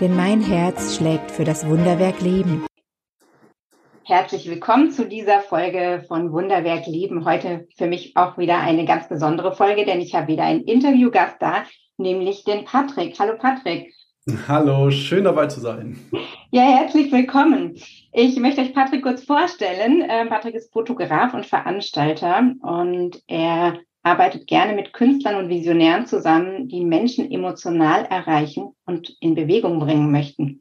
denn mein Herz schlägt für das Wunderwerk Leben. Herzlich willkommen zu dieser Folge von Wunderwerk Leben. Heute für mich auch wieder eine ganz besondere Folge, denn ich habe wieder einen Interviewgast da, nämlich den Patrick. Hallo Patrick. Hallo, schön dabei zu sein. Ja, herzlich willkommen. Ich möchte euch Patrick kurz vorstellen. Ähm, Patrick ist Fotograf und Veranstalter und er arbeitet gerne mit Künstlern und Visionären zusammen, die Menschen emotional erreichen und in Bewegung bringen möchten.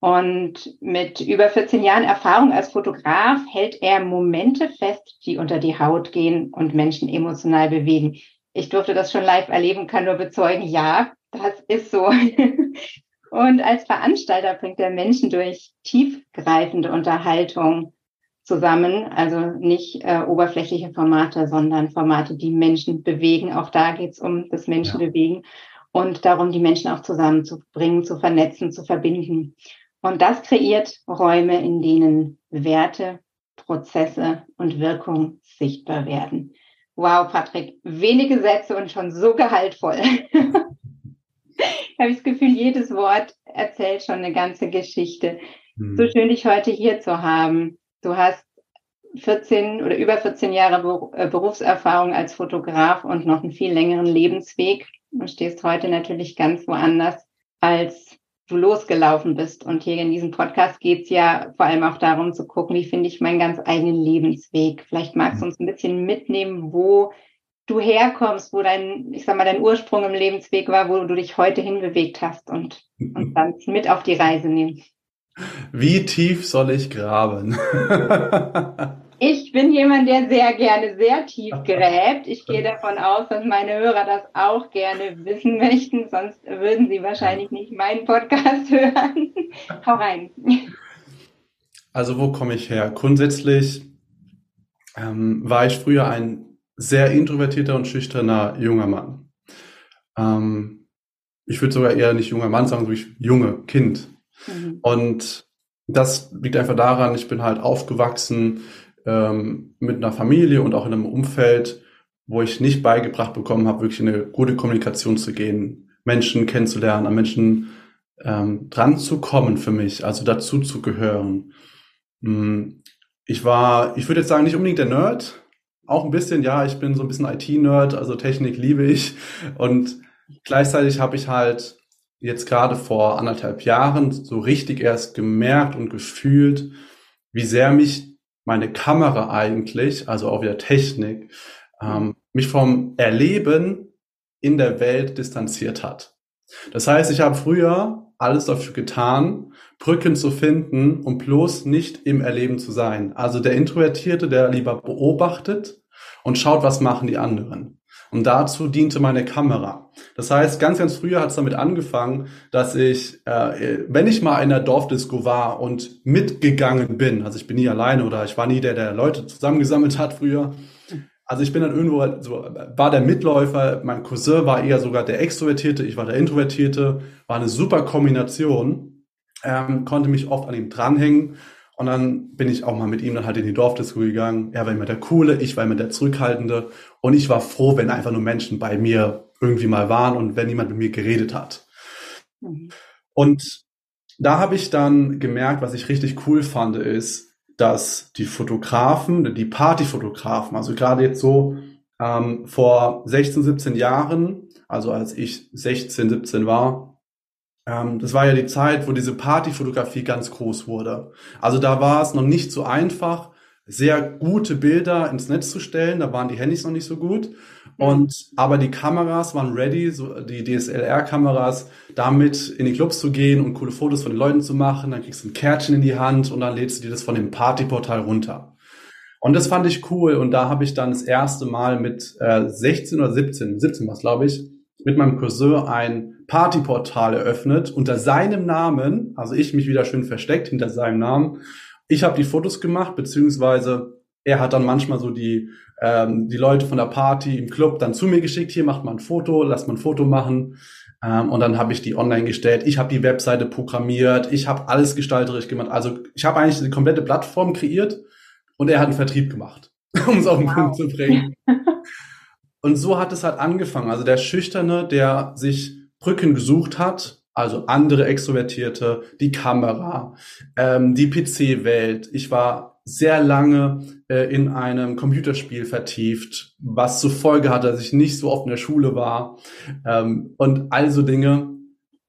Und mit über 14 Jahren Erfahrung als Fotograf hält er Momente fest, die unter die Haut gehen und Menschen emotional bewegen. Ich durfte das schon live erleben, kann nur bezeugen, ja, das ist so. Und als Veranstalter bringt er Menschen durch tiefgreifende Unterhaltung zusammen. Also nicht äh, oberflächliche Formate, sondern Formate, die Menschen bewegen. Auch da geht es um das Menschenbewegen ja. und darum, die Menschen auch zusammenzubringen, zu vernetzen, zu verbinden. Und das kreiert Räume, in denen Werte, Prozesse und Wirkung sichtbar werden. Wow, Patrick, wenige Sätze und schon so gehaltvoll. habe ich das Gefühl, jedes Wort erzählt schon eine ganze Geschichte. Hm. So schön, dich heute hier zu haben. Du hast 14 oder über 14 Jahre äh, Berufserfahrung als Fotograf und noch einen viel längeren Lebensweg und stehst heute natürlich ganz woanders, als du losgelaufen bist. Und hier in diesem Podcast geht es ja vor allem auch darum zu gucken, wie finde ich meinen ganz eigenen Lebensweg. Vielleicht magst du uns ein bisschen mitnehmen, wo du herkommst, wo dein, ich sag mal, dein Ursprung im Lebensweg war, wo du dich heute hinbewegt hast und, und dann mit auf die Reise nehmen. Wie tief soll ich graben? ich bin jemand, der sehr gerne sehr tief gräbt. Ich gehe davon aus, dass meine Hörer das auch gerne wissen möchten, sonst würden sie wahrscheinlich nicht meinen Podcast hören. Hau rein. Also wo komme ich her? Grundsätzlich ähm, war ich früher ein sehr introvertierter und schüchterner junger Mann. Ähm, ich würde sogar eher nicht junger Mann sagen, sondern junge Kind. Mhm. Und das liegt einfach daran, ich bin halt aufgewachsen ähm, mit einer Familie und auch in einem Umfeld, wo ich nicht beigebracht bekommen habe, wirklich in eine gute Kommunikation zu gehen, Menschen kennenzulernen, an Menschen ähm, dran zu kommen für mich, also dazu zu gehören. Hm, ich war, ich würde jetzt sagen, nicht unbedingt der Nerd, auch ein bisschen, ja, ich bin so ein bisschen IT-Nerd, also Technik liebe ich und gleichzeitig habe ich halt jetzt gerade vor anderthalb Jahren so richtig erst gemerkt und gefühlt, wie sehr mich meine Kamera eigentlich, also auch wieder Technik, ähm, mich vom Erleben in der Welt distanziert hat. Das heißt, ich habe früher alles dafür getan, Brücken zu finden, um bloß nicht im Erleben zu sein. Also der Introvertierte, der lieber beobachtet und schaut, was machen die anderen. Und dazu diente meine Kamera. Das heißt, ganz, ganz früher hat es damit angefangen, dass ich, äh, wenn ich mal in der Dorfdisco war und mitgegangen bin, also ich bin nie alleine oder ich war nie der, der Leute zusammengesammelt hat früher. Also ich bin dann irgendwo so, war der Mitläufer, mein Cousin war eher sogar der Extrovertierte, ich war der Introvertierte, war eine super Kombination, ähm, konnte mich oft an ihm dranhängen und dann bin ich auch mal mit ihm dann halt in die Dorfdisco gegangen. Er war immer der Coole, ich war immer der Zurückhaltende. Und ich war froh, wenn einfach nur Menschen bei mir irgendwie mal waren und wenn jemand mit mir geredet hat. Mhm. Und da habe ich dann gemerkt, was ich richtig cool fand, ist, dass die Fotografen, die Partyfotografen, also gerade jetzt so ähm, vor 16, 17 Jahren, also als ich 16, 17 war, das war ja die Zeit, wo diese Partyfotografie ganz groß wurde. Also da war es noch nicht so einfach, sehr gute Bilder ins Netz zu stellen. Da waren die Handys noch nicht so gut. Und, aber die Kameras waren ready, so die DSLR-Kameras, damit in die Clubs zu gehen und coole Fotos von den Leuten zu machen. Dann kriegst du ein Kärtchen in die Hand und dann lädst du dir das von dem Partyportal runter. Und das fand ich cool. Und da habe ich dann das erste Mal mit äh, 16 oder 17, 17 war glaube ich, mit meinem Cousin ein Partyportal eröffnet unter seinem Namen, also ich mich wieder schön versteckt hinter seinem Namen. Ich habe die Fotos gemacht, beziehungsweise er hat dann manchmal so die, ähm, die Leute von der Party im Club dann zu mir geschickt, hier macht man ein Foto, lasst man ein Foto machen. Ähm, und dann habe ich die online gestellt. Ich habe die Webseite programmiert, ich habe alles gestalterisch gemacht. Also ich habe eigentlich die komplette Plattform kreiert und er hat einen Vertrieb gemacht, um es auf den wow. Punkt zu bringen. und so hat es halt angefangen. Also der Schüchterne, der sich Brücken gesucht hat, also andere Extrovertierte, die Kamera, ähm, die PC-Welt. Ich war sehr lange äh, in einem Computerspiel vertieft, was zur Folge hatte, dass ich nicht so oft in der Schule war ähm, und all so Dinge.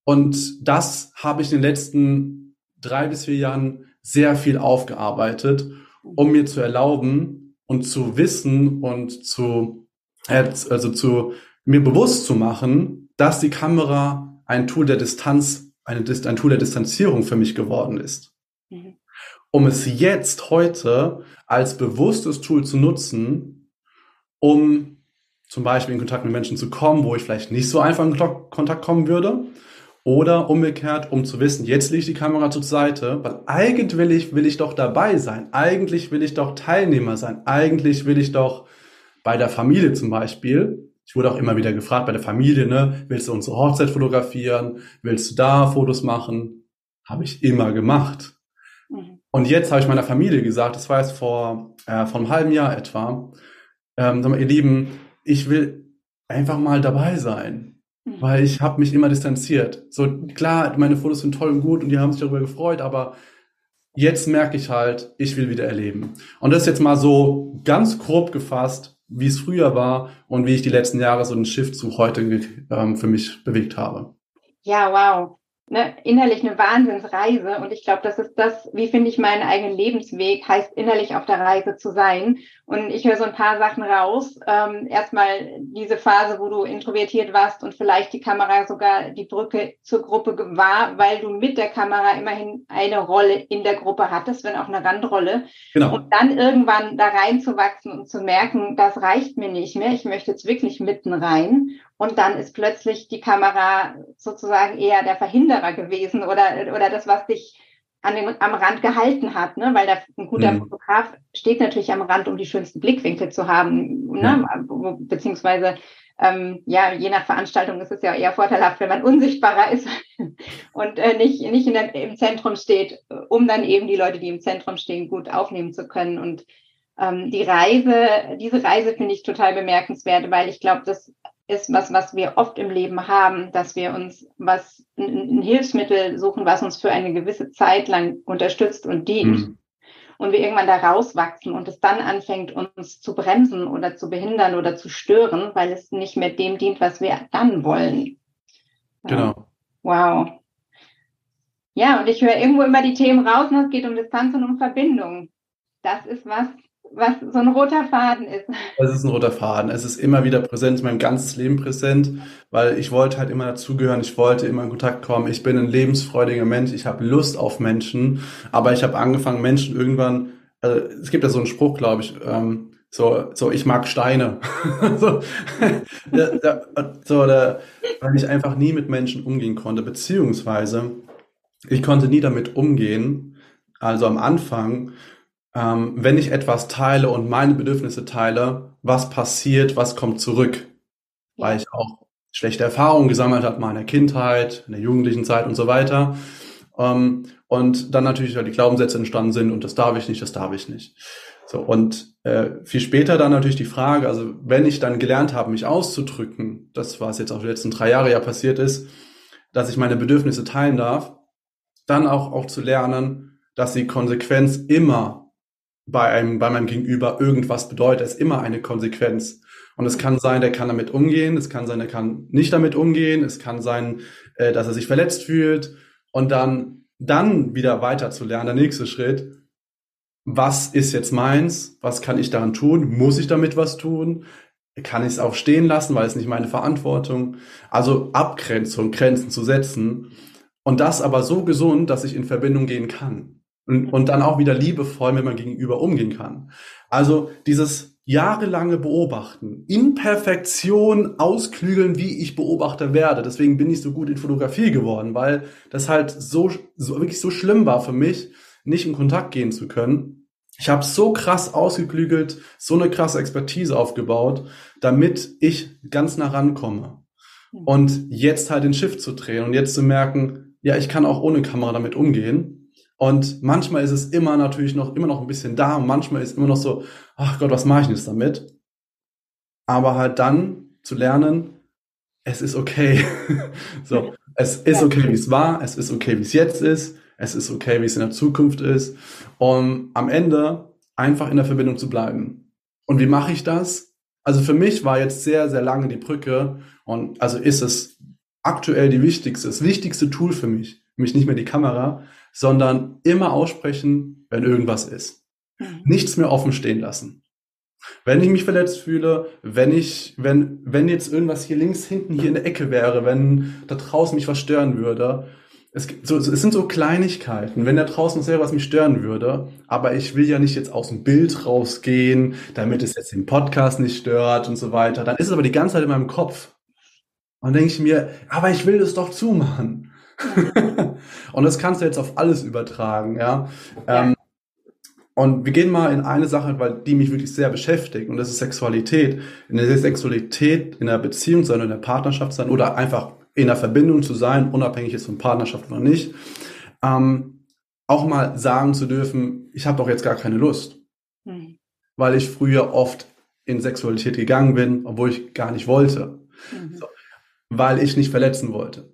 Und das habe ich in den letzten drei bis vier Jahren sehr viel aufgearbeitet, um mir zu erlauben und zu wissen und zu, äh, also zu mir bewusst zu machen, dass die Kamera ein Tool der Distanz, eine, ein Tool der Distanzierung für mich geworden ist. Mhm. Um es jetzt heute als bewusstes Tool zu nutzen, um zum Beispiel in Kontakt mit Menschen zu kommen, wo ich vielleicht nicht so einfach in Kontakt kommen würde. Oder umgekehrt, um zu wissen, jetzt lege ich die Kamera zur Seite, weil eigentlich will ich, will ich doch dabei sein. Eigentlich will ich doch Teilnehmer sein. Eigentlich will ich doch bei der Familie zum Beispiel ich wurde auch immer wieder gefragt bei der Familie, ne, willst du unsere Hochzeit fotografieren? Willst du da Fotos machen? Habe ich immer gemacht. Mhm. Und jetzt habe ich meiner Familie gesagt, das war jetzt vor, äh, vor einem halben Jahr etwa, ähm, ihr Lieben, ich will einfach mal dabei sein, mhm. weil ich habe mich immer distanziert. So klar, meine Fotos sind toll und gut und die haben sich darüber gefreut, aber jetzt merke ich halt, ich will wieder erleben. Und das ist jetzt mal so ganz grob gefasst, wie es früher war und wie ich die letzten Jahre so einen Shift zu heute ähm, für mich bewegt habe. Ja, wow ne, innerlich eine Wahnsinnsreise. Und ich glaube, das ist das, wie finde ich meinen eigenen Lebensweg, heißt innerlich auf der Reise zu sein. Und ich höre so ein paar Sachen raus. Ähm, erstmal diese Phase, wo du introvertiert warst und vielleicht die Kamera sogar die Brücke zur Gruppe war, weil du mit der Kamera immerhin eine Rolle in der Gruppe hattest, wenn auch eine Randrolle. Genau. Und dann irgendwann da reinzuwachsen und zu merken, das reicht mir nicht mehr. Ich möchte jetzt wirklich mitten rein. Und dann ist plötzlich die Kamera sozusagen eher der Verhinderer gewesen oder, oder das, was dich an den, am Rand gehalten hat, ne? weil der, ein guter mhm. Fotograf steht natürlich am Rand, um die schönsten Blickwinkel zu haben, ne? Ja. beziehungsweise ähm, ja, je nach Veranstaltung ist es ja eher vorteilhaft, wenn man unsichtbarer ist und äh, nicht, nicht in der, im Zentrum steht, um dann eben die Leute, die im Zentrum stehen, gut aufnehmen zu können. Und ähm, die Reise, diese Reise finde ich total bemerkenswert, weil ich glaube, das ist was, was wir oft im Leben haben, dass wir uns was, ein, Hilfsmittel suchen, was uns für eine gewisse Zeit lang unterstützt und dient. Mhm. Und wir irgendwann da rauswachsen und es dann anfängt, uns zu bremsen oder zu behindern oder zu stören, weil es nicht mehr dem dient, was wir dann wollen. Genau. Wow. Ja, und ich höre irgendwo immer die Themen raus und es geht um Distanz und um Verbindung. Das ist was, was so ein roter Faden ist. Es ist ein roter Faden. Es ist immer wieder präsent, mein ganzes Leben präsent, weil ich wollte halt immer dazugehören, ich wollte immer in Kontakt kommen. Ich bin ein lebensfreudiger Mensch, ich habe Lust auf Menschen, aber ich habe angefangen, Menschen irgendwann, also es gibt ja so einen Spruch, glaube ich, ähm, so, so, ich mag Steine. so, da, da, so da, weil ich einfach nie mit Menschen umgehen konnte, beziehungsweise ich konnte nie damit umgehen. Also am Anfang ähm, wenn ich etwas teile und meine Bedürfnisse teile, was passiert, was kommt zurück? Weil ich auch schlechte Erfahrungen gesammelt habe, meiner Kindheit, in der jugendlichen Zeit und so weiter. Ähm, und dann natürlich die Glaubenssätze entstanden sind und das darf ich nicht, das darf ich nicht. So, und äh, viel später dann natürlich die Frage, also wenn ich dann gelernt habe, mich auszudrücken, das was jetzt auch die letzten drei Jahre ja passiert ist, dass ich meine Bedürfnisse teilen darf, dann auch, auch zu lernen, dass die Konsequenz immer bei einem, bei meinem Gegenüber irgendwas bedeutet. Es ist immer eine Konsequenz. Und es kann sein, der kann damit umgehen. Es kann sein, der kann nicht damit umgehen. Es kann sein, äh, dass er sich verletzt fühlt. Und dann, dann wieder weiter zu lernen, der nächste Schritt. Was ist jetzt meins? Was kann ich daran tun? Muss ich damit was tun? Kann ich es auch stehen lassen, weil es nicht meine Verantwortung? Also Abgrenzung, Grenzen zu setzen. Und das aber so gesund, dass ich in Verbindung gehen kann und, und dann auch wieder liebevoll mit meinem Gegenüber umgehen kann. Also dieses jahrelange Beobachten, in Perfektion ausklügeln, wie ich Beobachter werde. Deswegen bin ich so gut in Fotografie geworden, weil das halt so, so wirklich so schlimm war für mich, nicht in Kontakt gehen zu können. Ich habe so krass ausgeklügelt, so eine krasse Expertise aufgebaut, damit ich ganz nah rankomme. Hm. Und jetzt halt den Shift zu drehen und jetzt zu merken, ja, ich kann auch ohne Kamera damit umgehen und manchmal ist es immer natürlich noch, immer noch ein bisschen da und manchmal ist immer noch so, ach Gott, was mache ich denn jetzt damit? Aber halt dann zu lernen, es ist okay. so, es ist okay, wie es war, es ist okay, wie es jetzt ist, es ist okay, wie es in der Zukunft ist. Um am Ende einfach in der Verbindung zu bleiben. Und wie mache ich das? Also für mich war jetzt sehr, sehr lange die Brücke und also ist es aktuell die wichtigste, das wichtigste Tool für mich, nämlich nicht mehr die Kamera, sondern immer aussprechen, wenn irgendwas ist. Mhm. Nichts mehr offen stehen lassen. Wenn ich mich verletzt fühle, wenn ich, wenn, wenn jetzt irgendwas hier links hinten hier in der Ecke wäre, wenn da draußen mich was stören würde, es, so, es sind so Kleinigkeiten, wenn da draußen selber was mich stören würde, aber ich will ja nicht jetzt aus dem Bild rausgehen, damit es jetzt den Podcast nicht stört und so weiter, dann ist es aber die ganze Zeit in meinem Kopf. Und dann denke ich mir, aber ich will das doch zumachen. und das kannst du jetzt auf alles übertragen, ja. ja. Ähm, und wir gehen mal in eine Sache, weil die mich wirklich sehr beschäftigt, und das ist Sexualität. In der Sexualität, in der Beziehung sein, in der Partnerschaft sein oder einfach in der Verbindung zu sein, unabhängig jetzt von Partnerschaft oder nicht, ähm, auch mal sagen zu dürfen, ich habe doch jetzt gar keine Lust. Mhm. Weil ich früher oft in Sexualität gegangen bin, obwohl ich gar nicht wollte. Mhm. So, weil ich nicht verletzen wollte.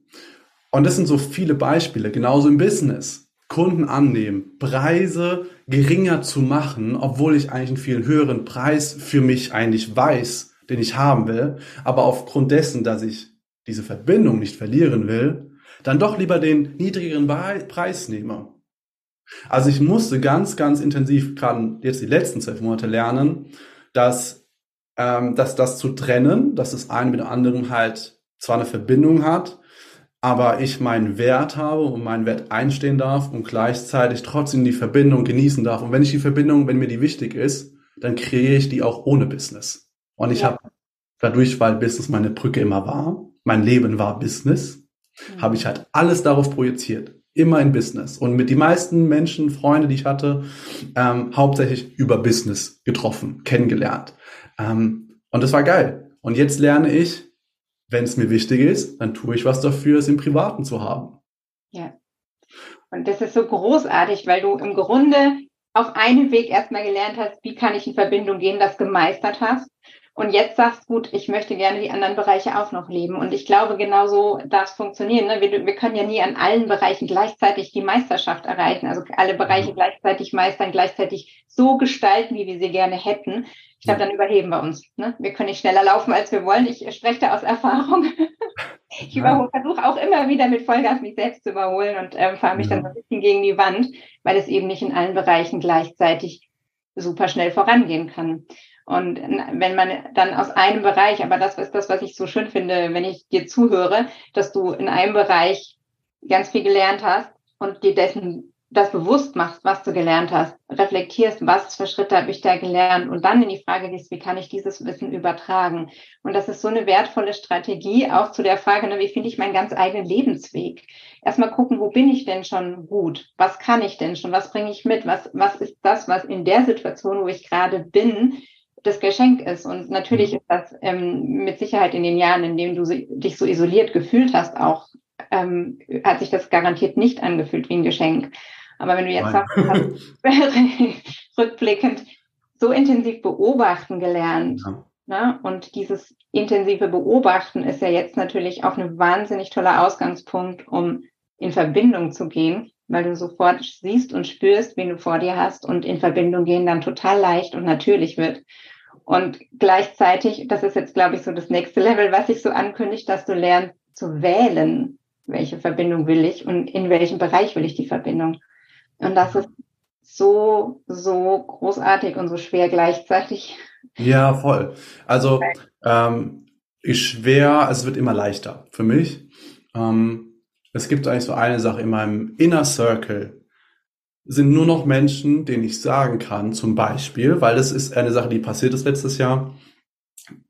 Und das sind so viele Beispiele, genauso im Business. Kunden annehmen, Preise geringer zu machen, obwohl ich eigentlich einen viel höheren Preis für mich eigentlich weiß, den ich haben will, aber aufgrund dessen, dass ich diese Verbindung nicht verlieren will, dann doch lieber den niedrigeren Preis nehme. Also ich musste ganz, ganz intensiv gerade jetzt die letzten zwölf Monate lernen, dass, ähm, dass das zu trennen, dass das eine mit dem anderen halt zwar eine Verbindung hat, aber ich meinen Wert habe und meinen Wert einstehen darf und gleichzeitig trotzdem die Verbindung genießen darf. Und wenn ich die Verbindung, wenn mir die wichtig ist, dann kreiere ich die auch ohne Business. Und ich ja. habe dadurch, weil Business meine Brücke immer war, mein Leben war Business, mhm. habe ich halt alles darauf projiziert. Immer in Business. Und mit die meisten Menschen, Freunde, die ich hatte, ähm, hauptsächlich über Business getroffen, kennengelernt. Ähm, und das war geil. Und jetzt lerne ich, wenn es mir wichtig ist, dann tue ich was dafür, es im Privaten zu haben. Ja. Und das ist so großartig, weil du im Grunde auf einem Weg erstmal gelernt hast, wie kann ich in Verbindung gehen, das gemeistert hast. Und jetzt sagst gut, ich möchte gerne die anderen Bereiche auch noch leben. Und ich glaube, genau so darf es funktionieren. Ne? Wir, wir, können ja nie an allen Bereichen gleichzeitig die Meisterschaft erreichen, also alle Bereiche mhm. gleichzeitig meistern, gleichzeitig so gestalten, wie wir sie gerne hätten. Ich glaube, dann überheben wir uns. Ne? Wir können nicht schneller laufen, als wir wollen. Ich spreche da aus Erfahrung. ich ja. versuche auch immer wieder mit Vollgas mich selbst zu überholen und ähm, fahre mich ja. dann so ein bisschen gegen die Wand, weil es eben nicht in allen Bereichen gleichzeitig super schnell vorangehen kann. Und wenn man dann aus einem Bereich, aber das ist das, was ich so schön finde, wenn ich dir zuhöre, dass du in einem Bereich ganz viel gelernt hast und dir dessen das bewusst machst, was du gelernt hast, reflektierst, was für Schritte habe ich da gelernt und dann in die Frage gehst, wie kann ich dieses Wissen übertragen? Und das ist so eine wertvolle Strategie, auch zu der Frage, ne, wie finde ich meinen ganz eigenen Lebensweg? Erstmal gucken, wo bin ich denn schon gut? Was kann ich denn schon? Was bringe ich mit? Was, was ist das, was in der Situation, wo ich gerade bin, das Geschenk ist. Und natürlich ist das ähm, mit Sicherheit in den Jahren, in denen du dich so isoliert gefühlt hast, auch ähm, hat sich das garantiert nicht angefühlt wie ein Geschenk. Aber wenn du jetzt sagst, rückblickend so intensiv beobachten gelernt, ja. ne? und dieses intensive Beobachten ist ja jetzt natürlich auch ein wahnsinnig toller Ausgangspunkt, um in Verbindung zu gehen, weil du sofort siehst und spürst, wen du vor dir hast und in Verbindung gehen dann total leicht und natürlich wird. Und gleichzeitig, das ist jetzt, glaube ich, so das nächste Level, was sich so ankündigt, dass du lernst zu wählen, welche Verbindung will ich und in welchem Bereich will ich die Verbindung. Und das ist so, so großartig und so schwer gleichzeitig. Ja, voll. Also ähm, ist schwer, also es wird immer leichter für mich. Ähm, es gibt eigentlich so eine Sache in meinem Inner Circle, sind nur noch Menschen, denen ich sagen kann, zum Beispiel, weil das ist eine Sache, die passiert ist letztes Jahr,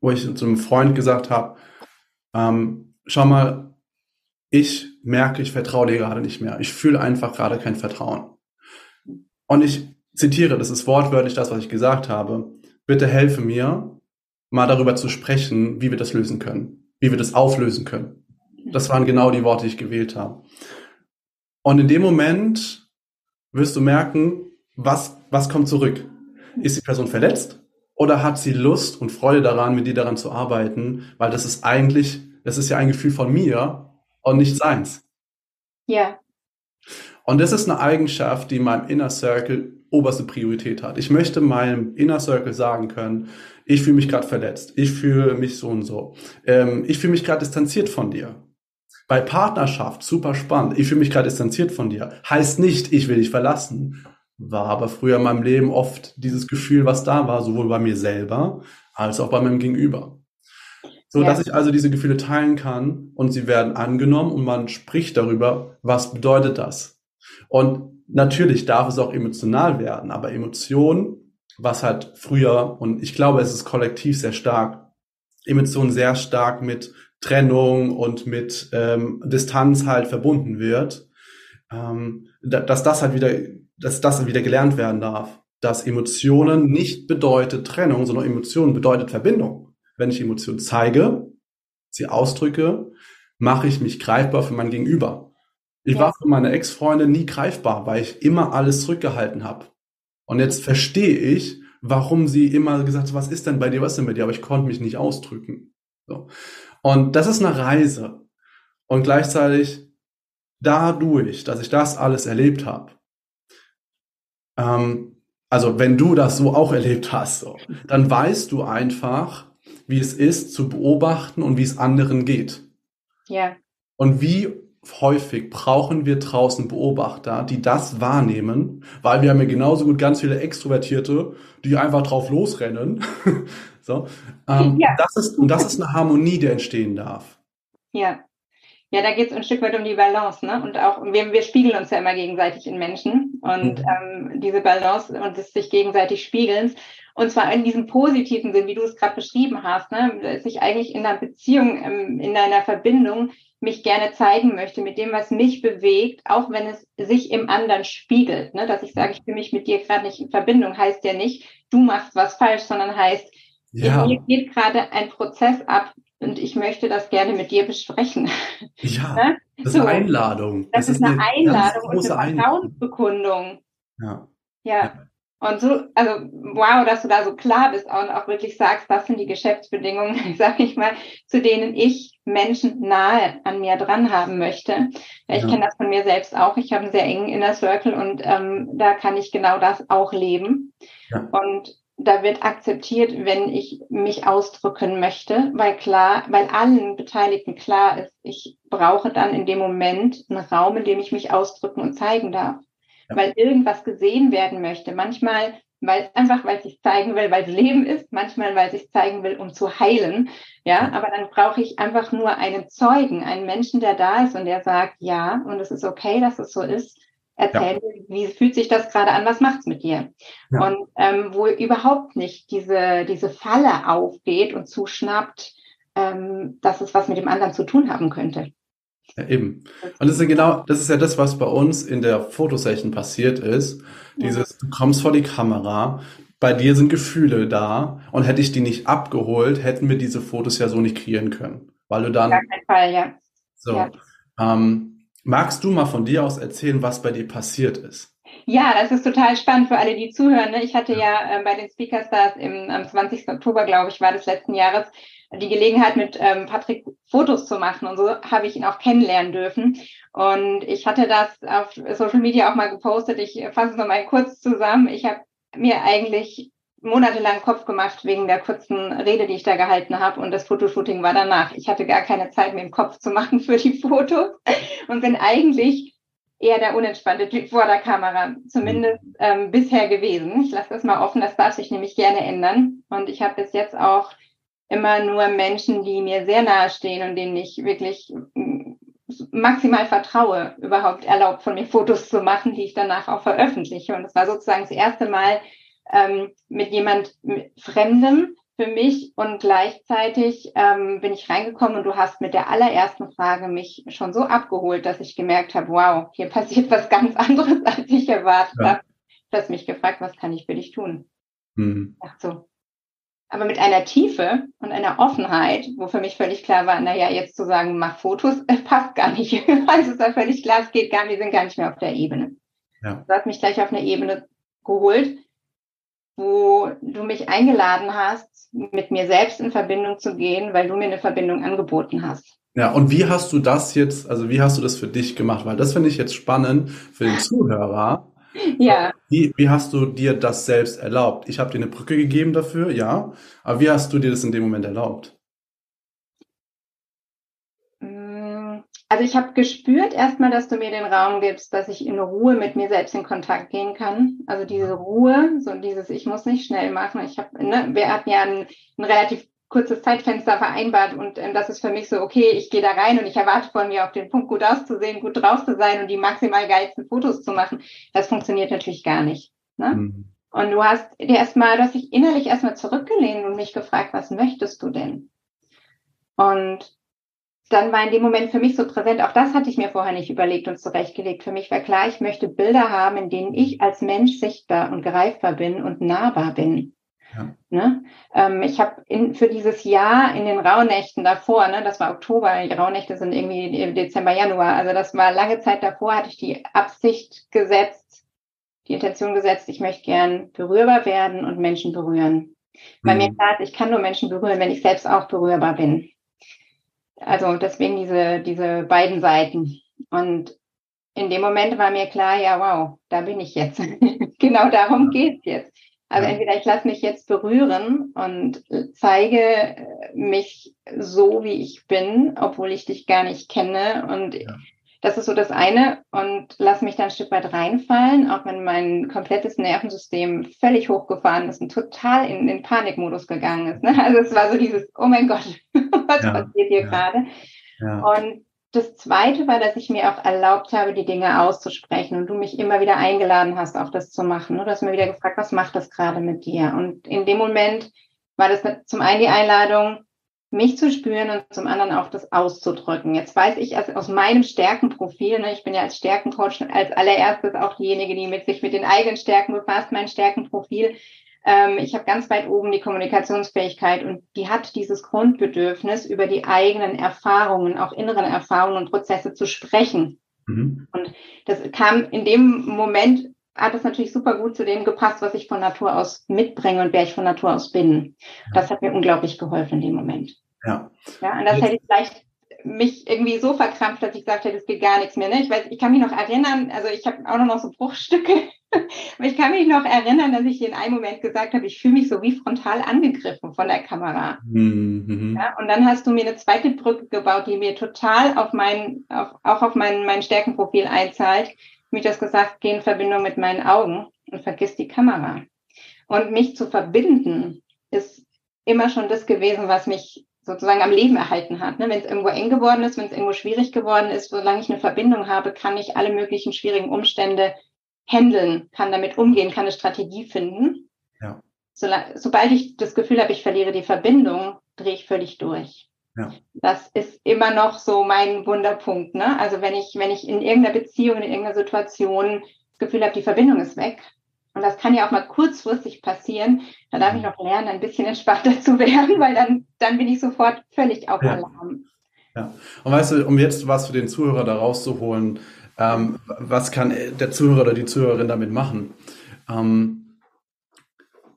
wo ich zu einem Freund gesagt habe, ähm, schau mal, ich merke, ich vertraue dir gerade nicht mehr. Ich fühle einfach gerade kein Vertrauen. Und ich zitiere, das ist wortwörtlich das, was ich gesagt habe. Bitte helfe mir, mal darüber zu sprechen, wie wir das lösen können, wie wir das auflösen können. Das waren genau die Worte, die ich gewählt habe. Und in dem Moment wirst du merken, was, was kommt zurück? Ist die Person verletzt oder hat sie Lust und Freude daran, mit dir daran zu arbeiten? Weil das ist eigentlich, das ist ja ein Gefühl von mir und nicht seins. Ja. Und das ist eine Eigenschaft, die in meinem Inner Circle oberste Priorität hat. Ich möchte meinem Inner Circle sagen können, ich fühle mich gerade verletzt, ich fühle mich so und so, ähm, ich fühle mich gerade distanziert von dir. Bei Partnerschaft, super spannend, ich fühle mich gerade distanziert von dir. Heißt nicht, ich will dich verlassen. War aber früher in meinem Leben oft dieses Gefühl, was da war, sowohl bei mir selber als auch bei meinem Gegenüber. So ja. dass ich also diese Gefühle teilen kann und sie werden angenommen und man spricht darüber, was bedeutet das? Und natürlich darf es auch emotional werden, aber Emotionen, was halt früher, und ich glaube, es ist kollektiv sehr stark, Emotionen sehr stark mit Trennung und mit ähm, Distanz halt verbunden wird, ähm, dass das halt wieder, dass das wieder gelernt werden darf. Dass Emotionen nicht bedeutet Trennung, sondern Emotionen bedeutet Verbindung. Wenn ich Emotionen zeige, sie ausdrücke, mache ich mich greifbar für mein Gegenüber. Ich ja. war für meine Ex-Freundin nie greifbar, weil ich immer alles zurückgehalten habe. Und jetzt verstehe ich, warum sie immer gesagt hat, was ist denn bei dir, was ist denn bei dir? Aber ich konnte mich nicht ausdrücken. So. Und das ist eine Reise. Und gleichzeitig dadurch, dass ich das alles erlebt habe, ähm, also wenn du das so auch erlebt hast, so, dann weißt du einfach, wie es ist zu beobachten und wie es anderen geht. Ja. Und wie häufig brauchen wir draußen Beobachter, die das wahrnehmen, weil wir haben ja genauso gut ganz viele Extrovertierte, die einfach drauf losrennen. so, ähm, ja. das ist, und das ist eine Harmonie, die entstehen darf. Ja. Ja, da geht es ein Stück weit um die Balance, ne? Und auch, wir, wir spiegeln uns ja immer gegenseitig in Menschen. Und mhm. ähm, diese Balance und des sich gegenseitig Spiegelns. Und zwar in diesem positiven Sinn, wie du es gerade beschrieben hast, ne? sich eigentlich in einer Beziehung, ähm, in einer Verbindung mich gerne zeigen möchte, mit dem, was mich bewegt, auch wenn es sich im anderen spiegelt. Ne? Dass ich sage, ich bin mich mit dir gerade nicht in Verbindung, heißt ja nicht, du machst was falsch, sondern heißt, ja. in mir geht gerade ein Prozess ab und ich möchte das gerne mit dir besprechen. Ja, das ist eine Einladung. Das, das ist eine, eine Einladung und eine Vertrauensbekundung. Ja. ja. Und so, also wow, dass du da so klar bist und auch wirklich sagst, das sind die Geschäftsbedingungen, sag ich mal, zu denen ich Menschen nahe an mir dran haben möchte. Ich ja. kenne das von mir selbst auch. Ich habe einen sehr engen Inner Circle und ähm, da kann ich genau das auch leben. Ja. Und da wird akzeptiert, wenn ich mich ausdrücken möchte, weil klar, weil allen Beteiligten klar ist, ich brauche dann in dem Moment einen Raum, in dem ich mich ausdrücken und zeigen darf ja. weil irgendwas gesehen werden möchte. Manchmal, weil einfach, weil es sich zeigen will, weil es Leben ist, manchmal, weil es sich zeigen will, um zu heilen. Ja, aber dann brauche ich einfach nur einen Zeugen, einen Menschen, der da ist und der sagt, ja, und es ist okay, dass es so ist. Erzähl ja. mir, wie fühlt sich das gerade an? Was macht's mit dir? Ja. Und ähm, wo überhaupt nicht diese, diese Falle aufgeht und zuschnappt, ähm, dass es was mit dem anderen zu tun haben könnte. Ja, eben. Und das ist ja genau, das ist ja das, was bei uns in der Fotosession passiert ist. Dieses, du kommst vor die Kamera, bei dir sind Gefühle da und hätte ich die nicht abgeholt, hätten wir diese Fotos ja so nicht kreieren können. Weil du dann. Gar kein Fall, ja. So. Ähm, magst du mal von dir aus erzählen, was bei dir passiert ist? Ja, das ist total spannend für alle, die zuhören. Ne? Ich hatte ja äh, bei den Speaker Stars im, am 20. Oktober, glaube ich, war des letzten Jahres, die Gelegenheit, mit ähm, Patrick Fotos zu machen. Und so habe ich ihn auch kennenlernen dürfen. Und ich hatte das auf Social Media auch mal gepostet. Ich fasse es nochmal kurz zusammen. Ich habe mir eigentlich monatelang Kopf gemacht wegen der kurzen Rede, die ich da gehalten habe. Und das Fotoshooting war danach. Ich hatte gar keine Zeit, mir den Kopf zu machen für die Fotos und bin eigentlich eher der unentspannte Typ vor der Kamera, zumindest ähm, bisher gewesen. Ich lasse das mal offen, das darf sich nämlich gerne ändern. Und ich habe bis jetzt auch immer nur Menschen, die mir sehr nahe stehen und denen ich wirklich maximal vertraue, überhaupt erlaubt von mir Fotos zu machen, die ich danach auch veröffentliche. Und es war sozusagen das erste Mal ähm, mit jemand Fremdem für mich und gleichzeitig ähm, bin ich reingekommen und du hast mit der allerersten Frage mich schon so abgeholt, dass ich gemerkt habe, wow, hier passiert was ganz anderes, als ich erwartet ja. habe. Du hast mich gefragt, was kann ich für dich tun? Mhm. Ach so, aber mit einer Tiefe und einer Offenheit, wo für mich völlig klar war, naja, jetzt zu sagen, mach Fotos, äh, passt gar nicht. also ist da völlig klar, es geht gar nicht, wir sind gar nicht mehr auf der Ebene. Ja. Du hast mich gleich auf eine Ebene geholt, wo du mich eingeladen hast, mit mir selbst in Verbindung zu gehen, weil du mir eine Verbindung angeboten hast. Ja, und wie hast du das jetzt, also wie hast du das für dich gemacht? Weil das finde ich jetzt spannend für den Zuhörer. Ja. Wie, wie hast du dir das selbst erlaubt? Ich habe dir eine Brücke gegeben dafür, ja. Aber wie hast du dir das in dem Moment erlaubt? Also ich habe gespürt erstmal, dass du mir den Raum gibst, dass ich in Ruhe mit mir selbst in Kontakt gehen kann. Also diese Ruhe, so dieses, ich muss nicht schnell machen. Ich habe, ne, wir hatten ja ein, ein relativ kurzes Zeitfenster vereinbart und ähm, das ist für mich so, okay, ich gehe da rein und ich erwarte von mir auf den Punkt gut auszusehen, gut drauf zu sein und die maximal geilsten Fotos zu machen. Das funktioniert natürlich gar nicht. Ne? Mhm. Und du hast dir erstmal, du hast dich innerlich erstmal zurückgelehnt und mich gefragt, was möchtest du denn? Und dann war in dem Moment für mich so präsent, auch das hatte ich mir vorher nicht überlegt und zurechtgelegt. Für mich war klar, ich möchte Bilder haben, in denen ich als Mensch sichtbar und greifbar bin und nahbar bin. Ja. Ne? Ähm, ich habe für dieses Jahr in den Rauhnächten davor, ne, das war Oktober, die Rauhnächte sind irgendwie Dezember, Januar, also das war lange Zeit davor, hatte ich die Absicht gesetzt, die Intention gesetzt, ich möchte gern berührbar werden und Menschen berühren. Weil mhm. mir klar ist, ich kann nur Menschen berühren, wenn ich selbst auch berührbar bin. Also deswegen diese, diese beiden Seiten. Und in dem Moment war mir klar, ja, wow, da bin ich jetzt. genau darum geht's jetzt. Also entweder ich lasse mich jetzt berühren und zeige mich so, wie ich bin, obwohl ich dich gar nicht kenne. Und ja. Das ist so das eine. Und lass mich dann ein Stück weit reinfallen, auch wenn mein komplettes Nervensystem völlig hochgefahren ist und total in den Panikmodus gegangen ist. Ne? Also es war so dieses, oh mein Gott, was ja. passiert hier ja. gerade? Und das Zweite war, dass ich mir auch erlaubt habe, die Dinge auszusprechen und du mich immer wieder eingeladen hast, auch das zu machen. Du hast mir wieder gefragt, was macht das gerade mit dir? Und in dem Moment war das zum einen die Einladung, mich zu spüren und zum anderen auch das auszudrücken. Jetzt weiß ich also aus meinem Stärkenprofil, ne, ich bin ja als Stärkencoach als allererstes auch diejenige, die mit sich mit den eigenen Stärken befasst, mein Stärkenprofil, ähm, ich habe ganz weit oben die Kommunikationsfähigkeit und die hat dieses Grundbedürfnis, über die eigenen Erfahrungen, auch inneren Erfahrungen und Prozesse zu sprechen. Mhm. Und das kam in dem Moment, hat es natürlich super gut zu dem gepasst, was ich von Natur aus mitbringe und wer ich von Natur aus bin. Das hat mir unglaublich geholfen in dem Moment. Ja. Ja, und das hätte ich vielleicht mich irgendwie so verkrampft, dass ich gesagt hätte, es geht gar nichts mehr. Ne? Ich weiß, ich kann mich noch erinnern, also ich habe auch noch so Bruchstücke aber ich kann mich noch erinnern, dass ich in einem Moment gesagt habe, ich fühle mich so wie frontal angegriffen von der Kamera. Mhm. Ja, und dann hast du mir eine zweite Brücke gebaut, die mir total auf mein, auf, auch auf mein, mein Stärkenprofil einzahlt. Mich das gesagt, geh in Verbindung mit meinen Augen und vergiss die Kamera. Und mich zu verbinden ist immer schon das gewesen, was mich sozusagen am Leben erhalten hat. Ne? Wenn es irgendwo eng geworden ist, wenn es irgendwo schwierig geworden ist, solange ich eine Verbindung habe, kann ich alle möglichen schwierigen Umstände handeln, kann damit umgehen, kann eine Strategie finden. Ja. So, sobald ich das Gefühl habe, ich verliere die Verbindung, drehe ich völlig durch. Ja. Das ist immer noch so mein Wunderpunkt. Ne? Also wenn ich, wenn ich in irgendeiner Beziehung, in irgendeiner Situation das Gefühl habe, die Verbindung ist weg, und das kann ja auch mal kurzfristig passieren, dann darf ich noch lernen, ein bisschen entspannter zu werden, weil dann, dann bin ich sofort völlig auf ja. Alarm. Ja. Und weißt du, um jetzt was für den Zuhörer da rauszuholen, ähm, was kann der Zuhörer oder die Zuhörerin damit machen? Ähm,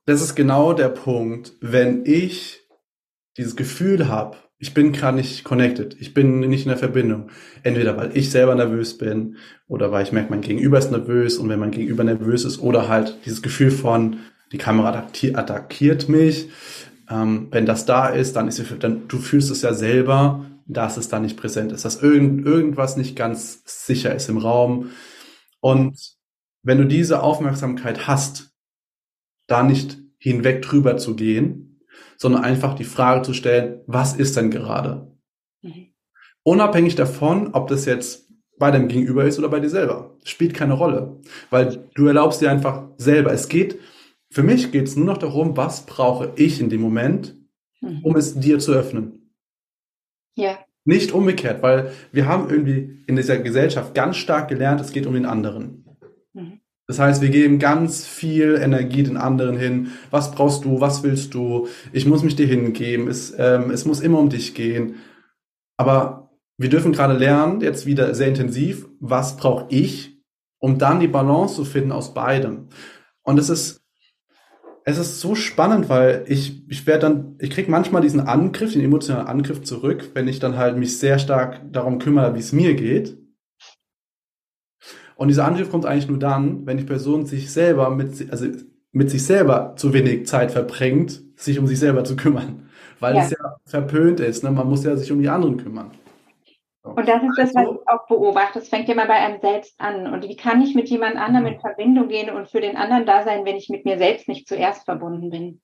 das ist genau der Punkt, wenn ich dieses Gefühl habe, ich bin gerade nicht connected, ich bin nicht in der Verbindung. Entweder weil ich selber nervös bin oder weil ich merke, mein Gegenüber ist nervös und wenn mein Gegenüber nervös ist oder halt dieses Gefühl von, die Kamera attackiert mich. Ähm, wenn das da ist, dann ist dann du fühlst es ja selber dass es da nicht präsent ist, dass irgend, irgendwas nicht ganz sicher ist im Raum. Und wenn du diese Aufmerksamkeit hast, da nicht hinweg drüber zu gehen, sondern einfach die Frage zu stellen, was ist denn gerade? Mhm. Unabhängig davon, ob das jetzt bei deinem Gegenüber ist oder bei dir selber. Spielt keine Rolle. Weil du erlaubst dir einfach selber. Es geht, für mich geht es nur noch darum, was brauche ich in dem Moment, mhm. um es dir zu öffnen. Ja. Nicht umgekehrt, weil wir haben irgendwie in dieser Gesellschaft ganz stark gelernt, es geht um den anderen. Das heißt, wir geben ganz viel Energie den anderen hin. Was brauchst du? Was willst du? Ich muss mich dir hingeben. Es, ähm, es muss immer um dich gehen. Aber wir dürfen gerade lernen, jetzt wieder sehr intensiv, was brauche ich, um dann die Balance zu finden aus beidem. Und es ist, es ist so spannend, weil ich, ich werde dann, ich kriege manchmal diesen Angriff, den emotionalen Angriff zurück, wenn ich dann halt mich sehr stark darum kümmere, wie es mir geht. Und dieser Angriff kommt eigentlich nur dann, wenn die Person sich selber mit, also mit sich selber zu wenig Zeit verbringt, sich um sich selber zu kümmern. Weil ja. es ja verpönt ist. Ne? Man muss ja sich um die anderen kümmern. So. Und das ist das, was also ich auch beobachte. Es fängt ja mal bei einem selbst an. Und wie kann ich mit jemand anderem in Verbindung gehen und für den anderen da sein, wenn ich mit mir selbst nicht zuerst verbunden bin?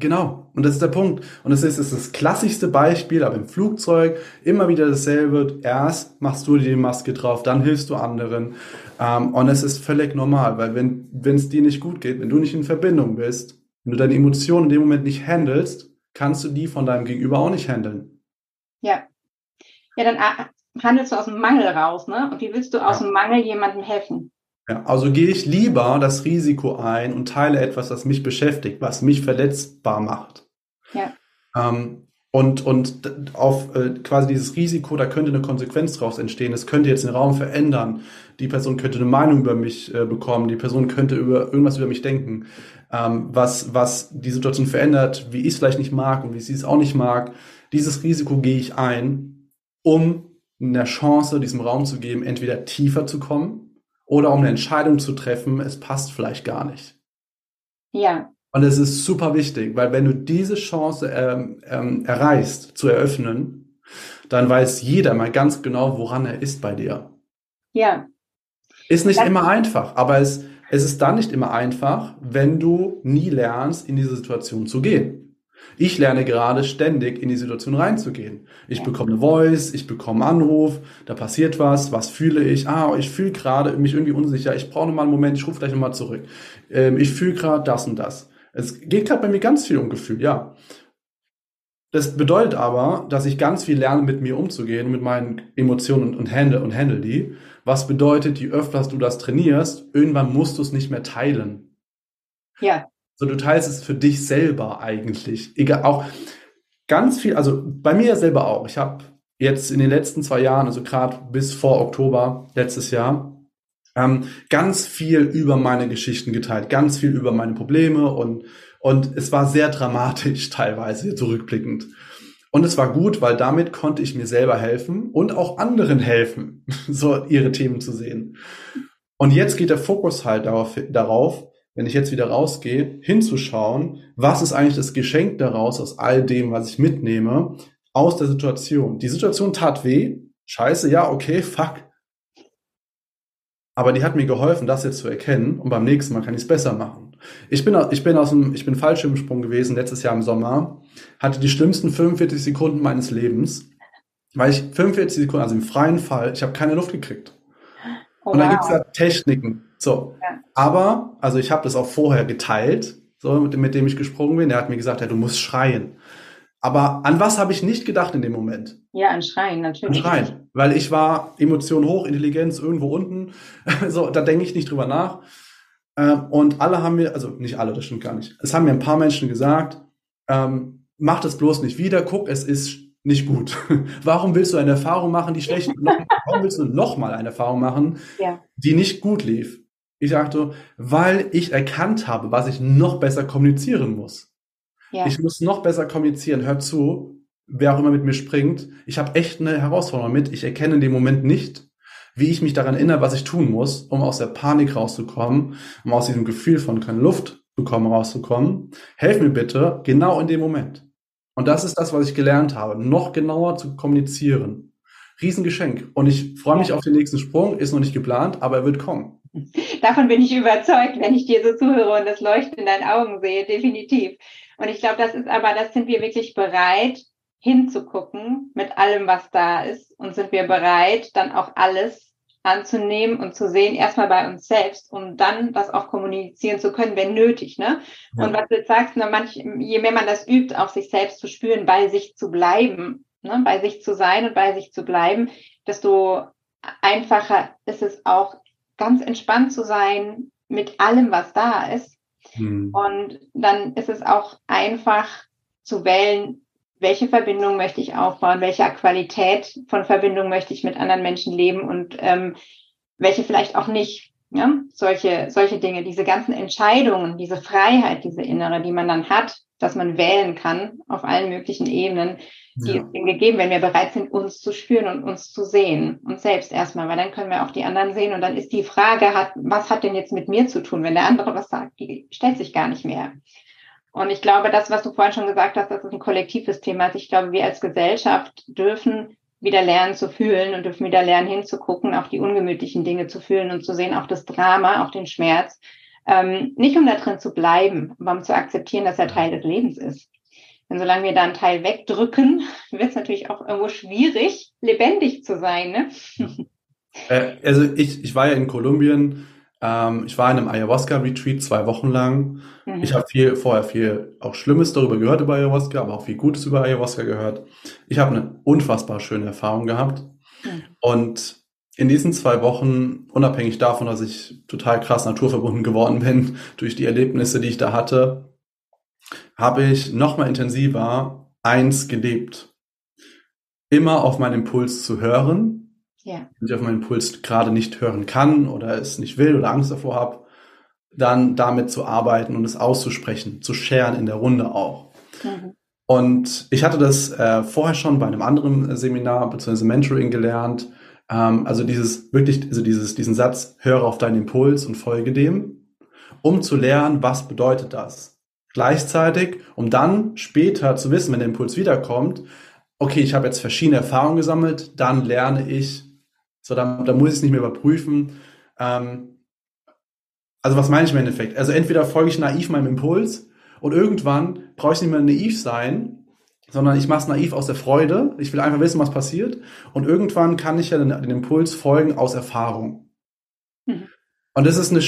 Genau, und das ist der Punkt. Und das ist, das, ist das klassischste Beispiel, aber im Flugzeug immer wieder dasselbe. Erst machst du dir die Maske drauf, dann hilfst du anderen. Ähm, und es ist völlig normal, weil wenn wenn es dir nicht gut geht, wenn du nicht in Verbindung bist, wenn du deine Emotionen in dem Moment nicht handelst, kannst du die von deinem Gegenüber auch nicht handeln. Ja. Ja, dann äh, handelst du aus dem Mangel raus, ne? Und wie willst du aus ja. dem Mangel jemandem helfen? Ja, also gehe ich lieber das Risiko ein und teile etwas, das mich beschäftigt, was mich verletzbar macht. Ja. Ähm, und, und auf äh, quasi dieses Risiko, da könnte eine Konsequenz daraus entstehen. Es könnte jetzt den Raum verändern. Die Person könnte eine Meinung über mich äh, bekommen. Die Person könnte über irgendwas über mich denken, ähm, was, was die Situation verändert, wie ich es vielleicht nicht mag und wie sie es auch nicht mag. Dieses Risiko gehe ich ein, um eine Chance diesem Raum zu geben, entweder tiefer zu kommen oder um eine Entscheidung zu treffen, es passt vielleicht gar nicht. Ja. Und es ist super wichtig, weil wenn du diese Chance ähm, ähm, erreichst, zu eröffnen, dann weiß jeder mal ganz genau, woran er ist bei dir. Ja. Ist nicht das immer einfach, aber es, es ist dann nicht immer einfach, wenn du nie lernst, in diese Situation zu gehen. Ich lerne gerade ständig in die Situation reinzugehen. Ich bekomme eine Voice, ich bekomme einen Anruf, da passiert was, was fühle ich? Ah, ich fühle gerade mich irgendwie unsicher, ich brauche nochmal einen Moment, ich rufe gleich nochmal zurück. Ähm, ich fühle gerade das und das. Es geht gerade bei mir ganz viel um Gefühl, ja. Das bedeutet aber, dass ich ganz viel lerne, mit mir umzugehen, mit meinen Emotionen und, handle und handle die. Was bedeutet, je öfter du das trainierst, irgendwann musst du es nicht mehr teilen. Ja. So, du teilst es für dich selber eigentlich. Egal, auch ganz viel, also bei mir selber auch. Ich habe jetzt in den letzten zwei Jahren, also gerade bis vor Oktober letztes Jahr, ähm, ganz viel über meine Geschichten geteilt, ganz viel über meine Probleme und, und es war sehr dramatisch teilweise zurückblickend. Und es war gut, weil damit konnte ich mir selber helfen und auch anderen helfen, so ihre Themen zu sehen. Und jetzt geht der Fokus halt darauf, darauf wenn ich jetzt wieder rausgehe, hinzuschauen, was ist eigentlich das Geschenk daraus aus all dem, was ich mitnehme, aus der Situation. Die Situation tat weh, scheiße, ja, okay, fuck. Aber die hat mir geholfen, das jetzt zu erkennen und beim nächsten Mal kann ich es besser machen. Ich bin, ich bin aus dem, ich bin Fallschirmsprung gewesen letztes Jahr im Sommer, hatte die schlimmsten 45 Sekunden meines Lebens, weil ich 45 Sekunden, also im freien Fall, ich habe keine Luft gekriegt. Oh, und dann wow. gibt es da Techniken. So. Ja. Aber, also ich habe das auch vorher geteilt, so mit, mit dem ich gesprungen bin. Er hat mir gesagt, ja, du musst schreien. Aber an was habe ich nicht gedacht in dem Moment? Ja, an Schreien, natürlich. An Schreien. Weil ich war Emotion hoch, Intelligenz irgendwo unten. so, da denke ich nicht drüber nach. Ähm, und alle haben mir, also nicht alle, das stimmt gar nicht. Es haben mir ein paar Menschen gesagt, ähm, mach das bloß nicht wieder, guck, es ist nicht gut. Warum willst du eine Erfahrung machen, die schlecht, warum willst du nochmal eine Erfahrung machen, ja. die nicht gut lief? Ich sagte, weil ich erkannt habe, was ich noch besser kommunizieren muss. Ja. Ich muss noch besser kommunizieren. Hör zu, wer auch immer mit mir springt. Ich habe echt eine Herausforderung mit. Ich erkenne in dem Moment nicht, wie ich mich daran erinnere, was ich tun muss, um aus der Panik rauszukommen, um aus diesem Gefühl von keine Luft bekommen rauszukommen. Helf mir bitte genau in dem Moment. Und das ist das, was ich gelernt habe, noch genauer zu kommunizieren. Riesengeschenk. Und ich freue mich auf den nächsten Sprung, ist noch nicht geplant, aber er wird kommen. Davon bin ich überzeugt, wenn ich dir so zuhöre und das Leuchten in deinen Augen sehe, definitiv. Und ich glaube, das ist aber, das sind wir wirklich bereit, hinzugucken mit allem, was da ist und sind wir bereit, dann auch alles anzunehmen und zu sehen, erstmal bei uns selbst, um dann das auch kommunizieren zu können, wenn nötig. Ne? Ja. Und was du jetzt sagst, ne, manch, je mehr man das übt, auch sich selbst zu spüren, bei sich zu bleiben, ne, bei sich zu sein und bei sich zu bleiben, desto einfacher ist es auch, ganz entspannt zu sein mit allem, was da ist. Hm. Und dann ist es auch einfach zu wählen, welche Verbindung möchte ich aufbauen, welche Qualität von Verbindung möchte ich mit anderen Menschen leben und ähm, welche vielleicht auch nicht. Ja? Solche, solche Dinge, diese ganzen Entscheidungen, diese Freiheit, diese innere, die man dann hat, dass man wählen kann auf allen möglichen Ebenen, die ja. ist ihm gegeben, wenn wir bereit sind, uns zu spüren und uns zu sehen. Uns selbst erstmal, weil dann können wir auch die anderen sehen. Und dann ist die Frage, hat, was hat denn jetzt mit mir zu tun, wenn der andere was sagt? Die stellt sich gar nicht mehr. Und ich glaube, das, was du vorhin schon gesagt hast, das ist ein kollektives Thema. Also ich glaube, wir als Gesellschaft dürfen wieder lernen zu fühlen und dürfen wieder lernen hinzugucken, auch die ungemütlichen Dinge zu fühlen und zu sehen, auch das Drama, auch den Schmerz. Ähm, nicht um da drin zu bleiben, aber um zu akzeptieren, dass er Teil des Lebens ist. Denn solange wir da einen Teil wegdrücken, wird es natürlich auch irgendwo schwierig, lebendig zu sein. Ne? Äh, also ich, ich war ja in Kolumbien ähm, ich war in einem Ayahuasca-Retreat zwei Wochen lang. Mhm. Ich habe viel, vorher viel auch Schlimmes darüber gehört über Ayahuasca, aber auch viel Gutes über Ayahuasca gehört. Ich habe eine unfassbar schöne Erfahrung gehabt. Mhm. Und in diesen zwei Wochen, unabhängig davon, dass ich total krass naturverbunden geworden bin durch die Erlebnisse, die ich da hatte, habe ich noch mal intensiver eins gelebt. Immer auf meinen Impuls zu hören ja. wenn ich auf meinen Impuls gerade nicht hören kann oder es nicht will oder Angst davor habe, dann damit zu arbeiten und es auszusprechen, zu scheren in der Runde auch. Mhm. Und ich hatte das äh, vorher schon bei einem anderen Seminar bzw. Mentoring gelernt. Ähm, also dieses wirklich, also dieses, diesen Satz, höre auf deinen Impuls und folge dem, um zu lernen, was bedeutet das. Gleichzeitig, um dann später zu wissen, wenn der Impuls wiederkommt, okay, ich habe jetzt verschiedene Erfahrungen gesammelt, dann lerne ich, so, da, da muss ich es nicht mehr überprüfen. Ähm, also was meine ich im Endeffekt? Also entweder folge ich naiv meinem Impuls und irgendwann brauche ich nicht mehr naiv sein, sondern ich mache es naiv aus der Freude. Ich will einfach wissen, was passiert. Und irgendwann kann ich ja den, den Impuls folgen aus Erfahrung. Mhm. Und das ist, eine,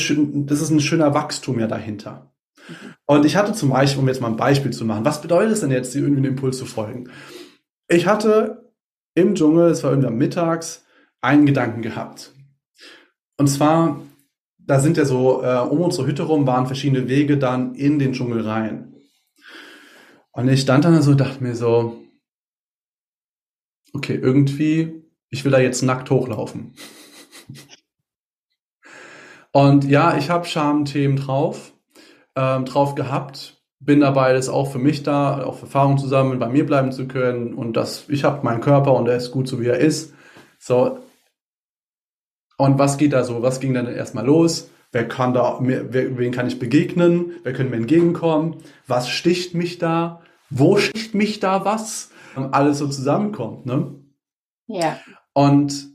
das ist ein schöner Wachstum ja dahinter. Mhm. Und ich hatte zum Beispiel, um jetzt mal ein Beispiel zu machen, was bedeutet es denn jetzt, irgendwie einen Impuls zu folgen? Ich hatte im Dschungel, es war irgendwann mittags, einen Gedanken gehabt. Und zwar, da sind ja so, äh, um unsere Hütte rum waren verschiedene Wege dann in den Dschungel rein. Und ich stand dann so, dachte mir so, okay, irgendwie, ich will da jetzt nackt hochlaufen. Und ja, ich habe Schamthemen drauf, ähm, drauf gehabt, bin dabei, das auch für mich da, auch Erfahrung zu sammeln, bei mir bleiben zu können und dass ich habe meinen Körper und er ist gut so wie er ist. So, und was geht da so? Was ging dann erstmal los? Wer kann da, wer, wen kann ich begegnen? Wer können mir entgegenkommen? Was sticht mich da? Wo sticht mich da was? Und alles so zusammenkommt, ne? Ja. Und,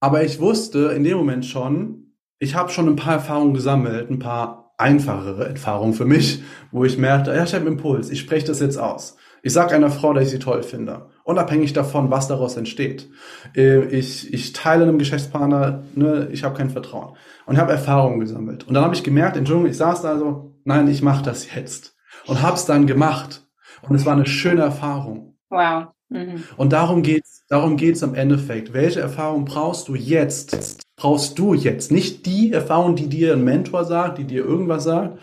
aber ich wusste in dem Moment schon, ich habe schon ein paar Erfahrungen gesammelt, ein paar einfachere Erfahrungen für mich, wo ich merkte, ja, ich habe einen Impuls, ich spreche das jetzt aus. Ich sage einer Frau, dass ich sie toll finde, unabhängig davon, was daraus entsteht. Äh, ich, ich teile einem Geschäftspartner, ne, ich habe kein Vertrauen und habe Erfahrungen gesammelt. Und dann habe ich gemerkt, Entschuldigung, ich saß da so, nein, ich mache das jetzt und habe es dann gemacht. Und es war eine schöne Erfahrung. Wow. Mhm. Und darum geht's, darum geht's am Endeffekt. Welche Erfahrung brauchst du jetzt? Brauchst du jetzt nicht die Erfahrung, die dir ein Mentor sagt, die dir irgendwas sagt,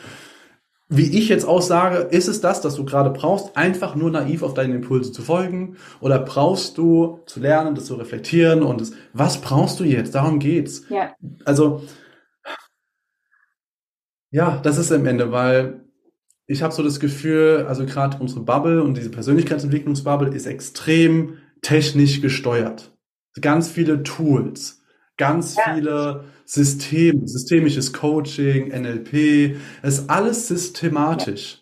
wie ich jetzt aussage, ist es das, dass du gerade brauchst, einfach nur naiv auf deine Impulse zu folgen? Oder brauchst du zu lernen, das zu reflektieren und das, was brauchst du jetzt? Darum geht's. Ja. Also, ja, das ist am Ende, weil ich habe so das Gefühl, also gerade unsere Bubble und diese Persönlichkeitsentwicklungsbubble ist extrem technisch gesteuert. Ganz viele Tools, ganz ja. viele System, systemisches Coaching, NLP, es ist alles systematisch.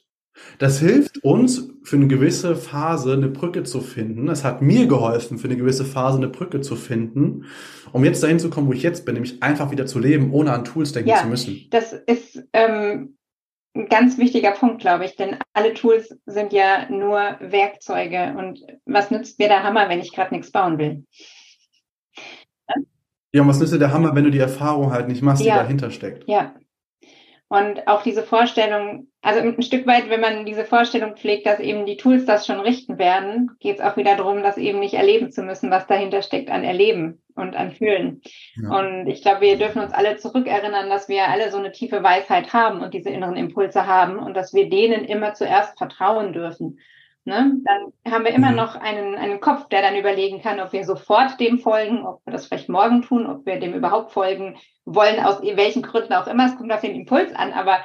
Das hilft uns für eine gewisse Phase eine Brücke zu finden. Es hat mir geholfen, für eine gewisse Phase eine Brücke zu finden, um jetzt dahin zu kommen, wo ich jetzt bin, nämlich einfach wieder zu leben, ohne an Tools denken ja, zu müssen. Das ist ähm, ein ganz wichtiger Punkt, glaube ich, denn alle Tools sind ja nur Werkzeuge. Und was nützt mir der Hammer, wenn ich gerade nichts bauen will? Ja, und was nützt dir der Hammer, wenn du die Erfahrung halt nicht machst, die Ja. dahinter steckt? Ja. Und auch diese Vorstellung, also ein Stück weit, wenn man diese Vorstellung pflegt, dass eben die Tools das schon richten werden, geht es auch wieder darum, das eben nicht erleben zu müssen, was dahinter steckt an Erleben und an Fühlen. Ja. Und ich glaube, wir dürfen uns alle zurückerinnern, dass wir alle so eine tiefe Weisheit haben und diese inneren Impulse haben und dass wir denen immer zuerst vertrauen dürfen. Ne? Dann haben wir immer Mhm. noch einen, einen Kopf, der dann überlegen kann, ob wir sofort dem folgen, ob wir das vielleicht morgen tun, ob wir dem überhaupt folgen wollen, aus welchen Gründen auch immer. Es kommt auf den Impuls an, aber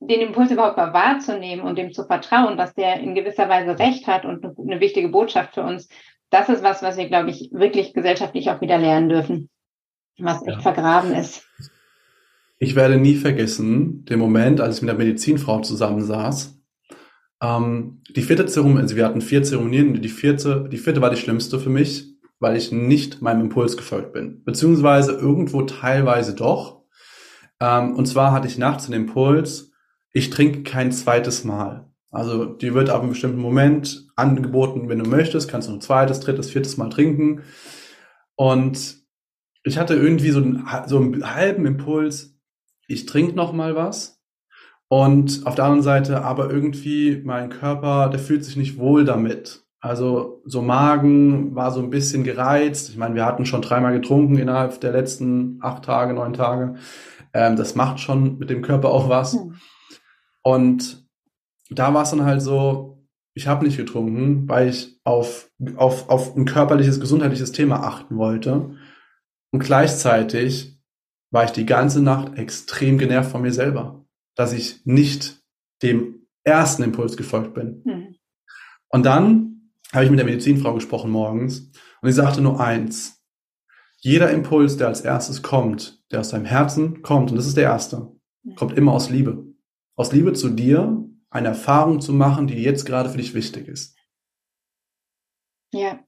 den Impuls überhaupt mal wahrzunehmen und dem zu vertrauen, dass der in gewisser Weise recht hat und eine, eine wichtige Botschaft für uns, das ist was, was wir, glaube ich, wirklich gesellschaftlich auch wieder lernen dürfen, was echt Ja. vergraben ist. Ich werde nie vergessen, den Moment, als ich mit der Medizinfrau zusammensaß. Ähm, die vierte Zeremonie, also wir hatten vier Zeremonien, die vierte, die vierte war die schlimmste für mich, weil ich nicht meinem Impuls gefolgt bin. Beziehungsweise irgendwo teilweise doch. Ähm, und zwar hatte ich nachts den Impuls, ich trinke kein zweites Mal. Also die wird ab einem bestimmten Moment angeboten, wenn du möchtest, kannst du ein zweites, drittes, viertes Mal trinken. Und ich hatte irgendwie so einen, so einen halben Impuls, ich trinke noch mal was. Und auf der anderen Seite aber irgendwie mein Körper, der fühlt sich nicht wohl damit. Also so Magen war so ein bisschen gereizt. Ich meine, wir hatten schon dreimal getrunken innerhalb der letzten acht Tage, neun Tage. Ähm, das macht schon mit dem Körper auch was. Hm. Und da war es dann halt so, ich habe nicht getrunken, weil ich auf, auf, auf ein körperliches, gesundheitliches Thema achten wollte. Und gleichzeitig war ich die ganze Nacht extrem genervt von mir selber, dass ich nicht dem ersten Impuls gefolgt bin. Hm. Und dann habe ich mit der Medizinfrau gesprochen morgens und sie sagte nur eins. Jeder Impuls, der als erstes kommt, der aus deinem Herzen kommt, und das ist der erste, kommt immer aus Liebe. Aus Liebe zu dir, eine Erfahrung zu machen, die jetzt gerade für dich wichtig ist. Ja,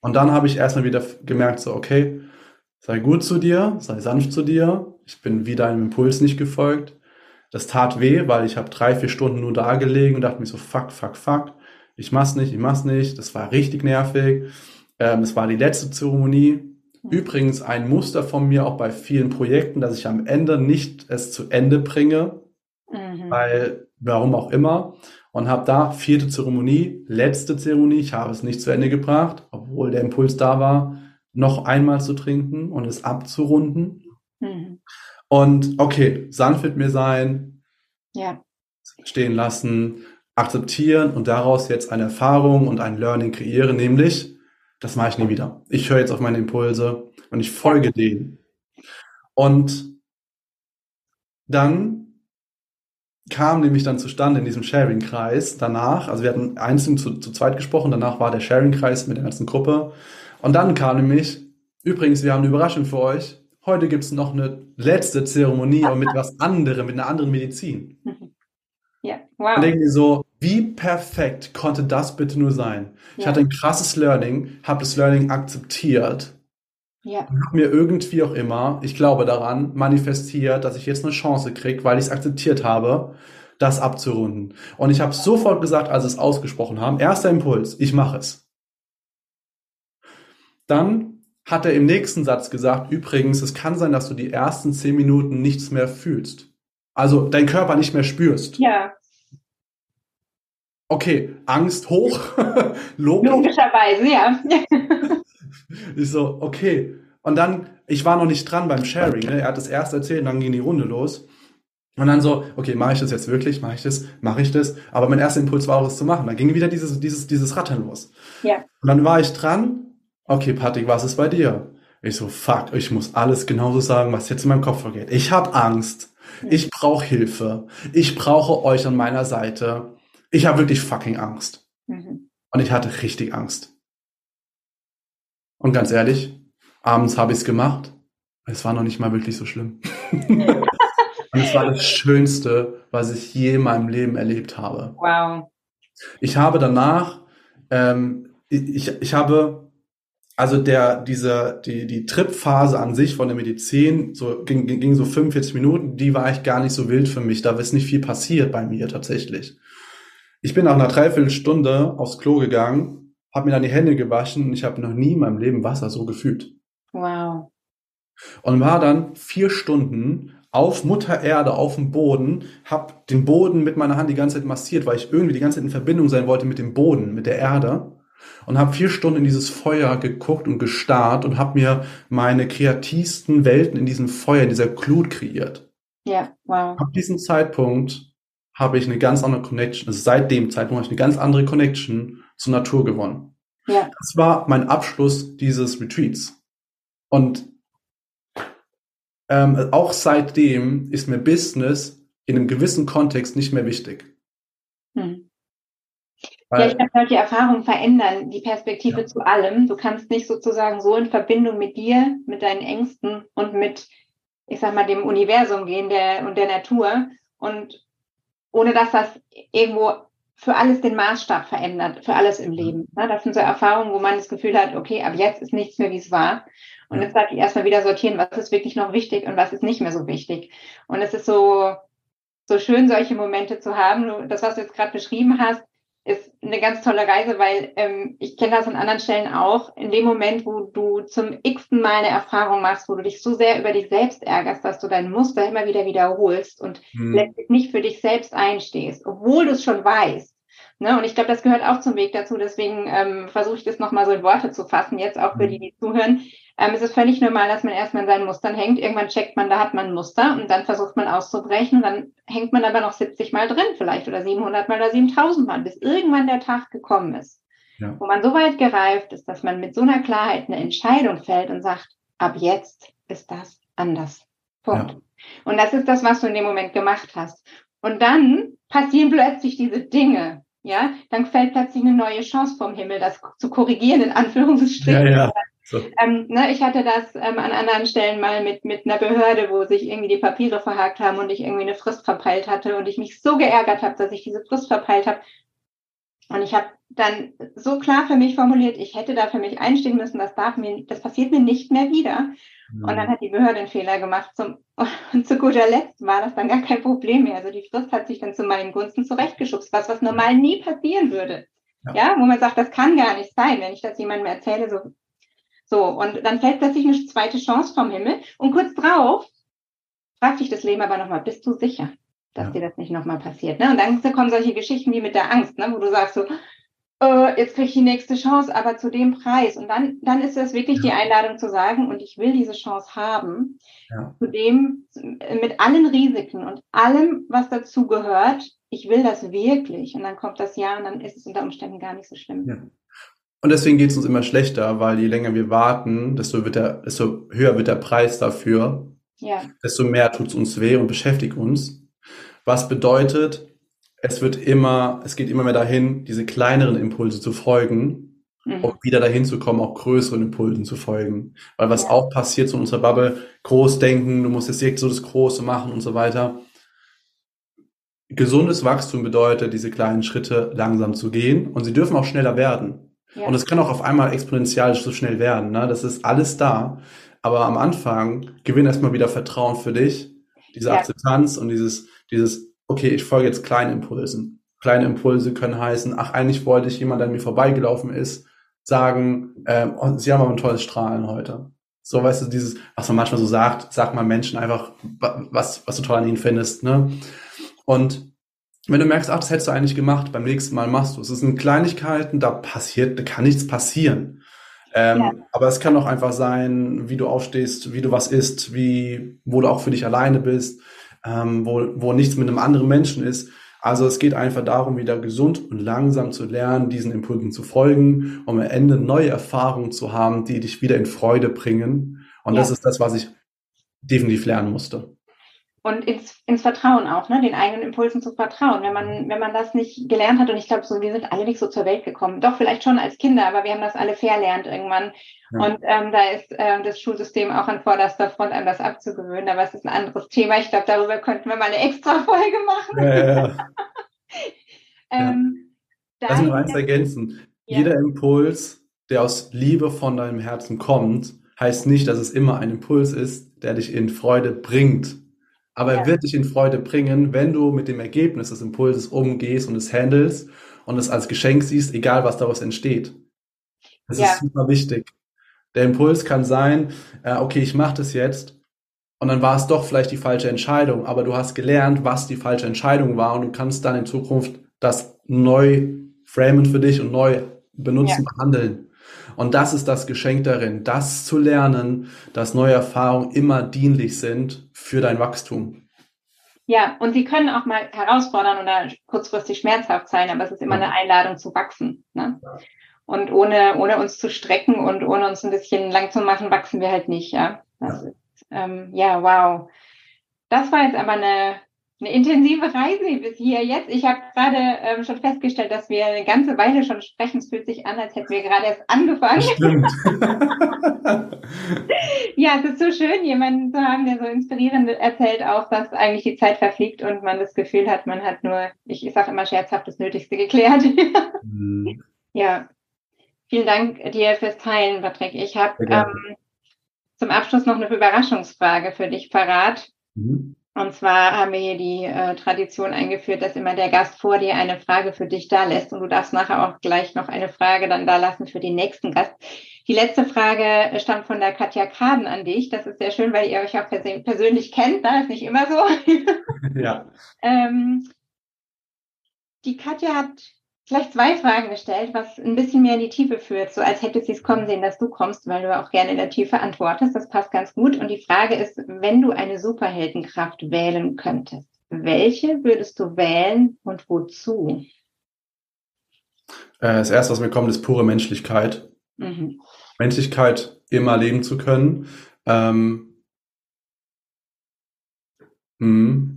Und dann habe ich erstmal wieder gemerkt, so, okay, sei gut zu dir, sei sanft zu dir. Ich bin wieder einem Impuls nicht gefolgt. Das tat weh, weil ich habe drei, vier Stunden nur da gelegen und dachte mir so, fuck, fuck, fuck. Ich mach's nicht, ich mach's nicht. Das war richtig nervig. Ähm, es war die letzte Zeremonie. Übrigens ein Muster von mir auch bei vielen Projekten, dass ich am Ende nicht es zu Ende bringe, mhm. weil warum auch immer. Und habe da vierte Zeremonie, letzte Zeremonie, ich habe es nicht zu Ende gebracht, obwohl der Impuls da war, noch einmal zu trinken und es abzurunden. Und okay, sanft mit mir sein, ja, stehen lassen, akzeptieren und daraus jetzt eine Erfahrung und ein Learning kreieren, nämlich, das mache ich nie wieder. Ich höre jetzt auf meine Impulse und ich folge denen. Und dann kam nämlich dann zustande in diesem Sharing-Kreis danach, also wir hatten einzeln zu, zu zweit gesprochen, danach war der Sharing-Kreis mit der ganzen Gruppe und dann kam nämlich, übrigens, wir haben eine Überraschung für euch, heute gibt es noch eine letzte Zeremonie, aber mit was anderem, mit einer anderen Medizin. ja, Und wow. denke mir so, wie perfekt konnte das bitte nur sein? Ich Ja. hatte ein krasses Learning, habe das Learning akzeptiert Ja, und habe mir irgendwie auch immer, ich glaube daran, manifestiert, dass ich jetzt eine Chance kriege, weil ich es akzeptiert habe, das abzurunden. Und ich habe sofort gesagt, als sie es ausgesprochen haben, erster Impuls, ich mache es. Dann hat er im nächsten Satz gesagt, übrigens, es kann sein, dass du die ersten zehn Minuten nichts mehr fühlst. Also dein Körper nicht mehr spürst. ja, Okay, Angst hoch, logischerweise, ja. Ich so, okay. Und dann, ich war noch nicht dran beim Sharing. Ne? Er hat das erst erzählt, dann ging die Runde los. Und dann so, okay, mache ich das jetzt wirklich? Mache ich das? Mache ich das? Aber mein erster Impuls war auch, es zu machen. Dann ging wieder dieses, dieses, dieses Rattern los. Ja. Und dann war ich dran. Okay, Patrick, was ist bei dir? Ich so, fuck, ich muss alles genauso sagen, was jetzt in meinem Kopf vorgeht. Ich habe Angst. Ich brauche Hilfe. Ich brauche euch an meiner Seite. Ich habe wirklich fucking Angst. Mhm. Und ich hatte richtig Angst. Und ganz ehrlich, abends habe ich es gemacht. Es war noch nicht mal wirklich so schlimm. Und es war das Schönste, was ich je in meinem Leben erlebt habe. Wow. Ich habe danach, ähm, ich, ich habe also der, dieser, die, die Trip-Phase an sich von der Medizin, so, ging, ging so 45 Minuten, die war eigentlich gar nicht so wild für mich. Da ist nicht viel passiert bei mir tatsächlich. Ich bin nach einer Dreiviertelstunde aufs Klo gegangen, habe mir dann die Hände gewaschen und ich habe noch nie in meinem Leben Wasser so gefühlt. Wow. Und war dann vier Stunden auf Mutter Erde, auf dem Boden, hab den Boden mit meiner Hand die ganze Zeit massiert, weil ich irgendwie die ganze Zeit in Verbindung sein wollte mit dem Boden, mit der Erde. Und habe vier Stunden in dieses Feuer geguckt und gestarrt und habe mir meine kreativsten Welten in diesem Feuer, in dieser Glut kreiert. Ja, wow. Ab diesem Zeitpunkt habe ich eine ganz andere Connection, also seit dem Zeitpunkt habe ich eine ganz andere Connection zur Natur gewonnen. Ja. Das war mein Abschluss dieses Retreats. Und ähm, auch seitdem ist mir Business in einem gewissen Kontext nicht mehr wichtig. Ja, ich glaube, solche Erfahrungen verändern die Perspektive ja. zu allem. Du kannst nicht sozusagen so in Verbindung mit dir, mit deinen Ängsten und mit, ich sag mal, dem Universum gehen der, und der Natur und ohne dass das irgendwo für alles den Maßstab verändert, für alles im Leben. Ne? Das sind so Erfahrungen, wo man das Gefühl hat, okay, ab jetzt ist nichts mehr, wie es war. Und jetzt darf ich erstmal wieder sortieren, was ist wirklich noch wichtig und was ist nicht mehr so wichtig. Und es ist so, so schön, solche Momente zu haben. Das, was du jetzt gerade beschrieben hast, ist eine ganz tolle Reise, weil ähm, ich kenne das an anderen Stellen auch. In dem Moment, wo du zum x-ten Mal eine Erfahrung machst, wo du dich so sehr über dich selbst ärgerst, dass du dein Muster immer wieder wiederholst und hm. letztlich nicht für dich selbst einstehst, obwohl du es schon weißt. Ne? Und ich glaube, das gehört auch zum Weg dazu. Deswegen ähm, versuche ich das nochmal so in Worte zu fassen, jetzt auch für die, die zuhören. Ähm, es ist völlig normal, dass man erstmal in seinen Mustern hängt. Irgendwann checkt man, da hat man ein Muster und dann versucht man auszubrechen. Dann hängt man aber noch 70 Mal drin vielleicht oder 700 Mal oder 7000 Mal, bis irgendwann der Tag gekommen ist, ja. wo man so weit gereift ist, dass man mit so einer Klarheit eine Entscheidung fällt und sagt, ab jetzt ist das anders. Punkt. Ja. Und das ist das, was du in dem Moment gemacht hast. Und dann passieren plötzlich diese Dinge, ja, dann fällt plötzlich eine neue Chance vom Himmel, das zu korrigieren, in Anführungsstrichen. Ja, ja. So. Ähm, ne, ich hatte das ähm, an anderen Stellen mal mit, mit einer Behörde, wo sich irgendwie die Papiere verhakt haben und ich irgendwie eine Frist verpeilt hatte und ich mich so geärgert habe, dass ich diese Frist verpeilt habe. Und ich habe dann so klar für mich formuliert, ich hätte da für mich einstehen müssen, das darf mir, das passiert mir nicht mehr wieder. Mhm. Und dann hat die Behörde einen Fehler gemacht. Zum, und zu guter Letzt war das dann gar kein Problem mehr. Also die Frist hat sich dann zu meinen Gunsten zurechtgeschubst, was was normal nie passieren würde. Ja. ja, wo man sagt, das kann gar nicht sein, wenn ich das jemandem erzähle, so so, und dann fällt plötzlich eine zweite Chance vom Himmel und kurz drauf fragt dich das Leben aber nochmal, bist du sicher, dass ja. dir das nicht nochmal passiert? Ne? Und dann kommen solche Geschichten wie mit der Angst, ne? wo du sagst so, äh, jetzt kriege ich die nächste Chance, aber zu dem Preis. Und dann, dann ist es wirklich ja. die Einladung zu sagen, und ich will diese Chance haben, ja. zu dem, mit allen Risiken und allem, was dazu gehört, ich will das wirklich. Und dann kommt das Ja und dann ist es unter Umständen gar nicht so schlimm. Und deswegen geht es uns immer schlechter, weil je länger wir warten, desto, wird der, desto höher wird der Preis dafür, ja. desto mehr tut es uns weh und beschäftigt uns. Was bedeutet, es wird immer, es geht immer mehr dahin, diese kleineren Impulse zu folgen, mhm. um wieder dahin zu kommen, auch größeren Impulsen zu folgen. Weil was ja. auch passiert so in unserer Bubble, groß denken, du musst jetzt direkt so das Große machen und so weiter. Gesundes Wachstum bedeutet, diese kleinen Schritte langsam zu gehen und sie dürfen auch schneller werden. Und es kann auch auf einmal exponentiell so schnell werden. Ne? Das ist alles da. Aber am Anfang gewinn erstmal wieder Vertrauen für dich, diese ja. Akzeptanz und dieses, dieses, okay, ich folge jetzt kleinen Impulsen. Kleine Impulse können heißen, ach, eigentlich wollte ich jemand, der mir vorbeigelaufen ist, sagen, ähm, oh, sie haben aber ein tolles Strahlen heute. So, weißt du, dieses, was man manchmal so sagt, sag mal Menschen einfach, was, was du toll an ihnen findest, ne? Und wenn du merkst, ach, das hättest du eigentlich gemacht, beim nächsten Mal machst du es. Es sind Kleinigkeiten, da passiert, da kann nichts passieren. Ähm, ja. Aber es kann auch einfach sein, wie du aufstehst, wie du was isst, wie, wo du auch für dich alleine bist, ähm, wo, wo nichts mit einem anderen Menschen ist. Also es geht einfach darum, wieder gesund und langsam zu lernen, diesen Impulsen zu folgen, um am Ende neue Erfahrungen zu haben, die dich wieder in Freude bringen. Und ja. das ist das, was ich definitiv lernen musste und ins, ins Vertrauen auch, ne, den eigenen Impulsen zu vertrauen. Wenn man, wenn man das nicht gelernt hat, und ich glaube, so, wir sind alle nicht so zur Welt gekommen, doch vielleicht schon als Kinder, aber wir haben das alle verlernt irgendwann. Ja. Und ähm, da ist ähm, das Schulsystem auch an vorderster Front, einem das abzugewöhnen. Aber es ist ein anderes Thema. Ich glaube, darüber könnten wir mal eine extra Folge machen. Ja, ja, ähm, Lass mich eins ergänzen. Jeder Impuls der aus Liebe von deinem Herzen kommt, heißt nicht, dass es immer ein Impuls ist, der dich in Freude bringt. Aber ja. er wird dich in Freude bringen, wenn du mit dem Ergebnis des Impulses umgehst und es handelst und es als Geschenk siehst, egal was daraus entsteht. Das ja. ist super wichtig. Der Impuls kann sein, äh, okay, ich mache das jetzt und dann war es doch vielleicht die falsche Entscheidung, aber du hast gelernt, was die falsche Entscheidung war und du kannst dann in Zukunft das neu framen für dich und neu benutzen, ja. behandeln. Und das ist das Geschenk darin, das zu lernen, dass neue Erfahrungen immer dienlich sind für dein Wachstum. Ja, und sie können auch mal herausfordern oder kurzfristig schmerzhaft sein, aber es ist immer eine Einladung zu wachsen. Ne? Und ohne, ohne uns zu strecken und ohne uns ein bisschen lang zu machen, wachsen wir halt nicht. Ja, ist, ähm, ja wow. Das war jetzt aber eine eine intensive Reise bis hier jetzt. Ich habe gerade ähm, schon festgestellt, dass wir eine ganze Weile schon sprechen. Es fühlt sich an, als hätten wir gerade erst angefangen. Stimmt. ja, es ist so schön, jemanden zu haben, der so inspirierend erzählt, auch dass eigentlich die Zeit verfliegt und man das Gefühl hat, man hat nur, ich, sage immer scherzhaft, das Nötigste geklärt. mhm. Ja, vielen Dank dir fürs Teilen, Patrick. Ich habe ähm, zum Abschluss noch eine Überraschungsfrage für dich parat. Mhm. Und zwar haben wir hier die äh, Tradition eingeführt, dass immer der Gast vor dir eine Frage für dich da lässt und du darfst nachher auch gleich noch eine Frage dann da lassen für den nächsten Gast. Die letzte Frage stammt von der Katja Kaden an dich. Das ist sehr schön, weil ihr euch auch persönlich kennt. Das ne? ist nicht immer so. Ja. ähm, die Katja hat vielleicht zwei Fragen gestellt, was ein bisschen mehr in die Tiefe führt, so als hätte sie es kommen sehen, dass du kommst, weil du auch gerne in der Tiefe antwortest. Das passt ganz gut. Und die Frage ist, wenn du eine Superheldenkraft wählen könntest, welche würdest du wählen und wozu? Äh, das erste, was mir kommt, ist pure Menschlichkeit. Mhm. Menschlichkeit immer leben zu können. Ähm, mh,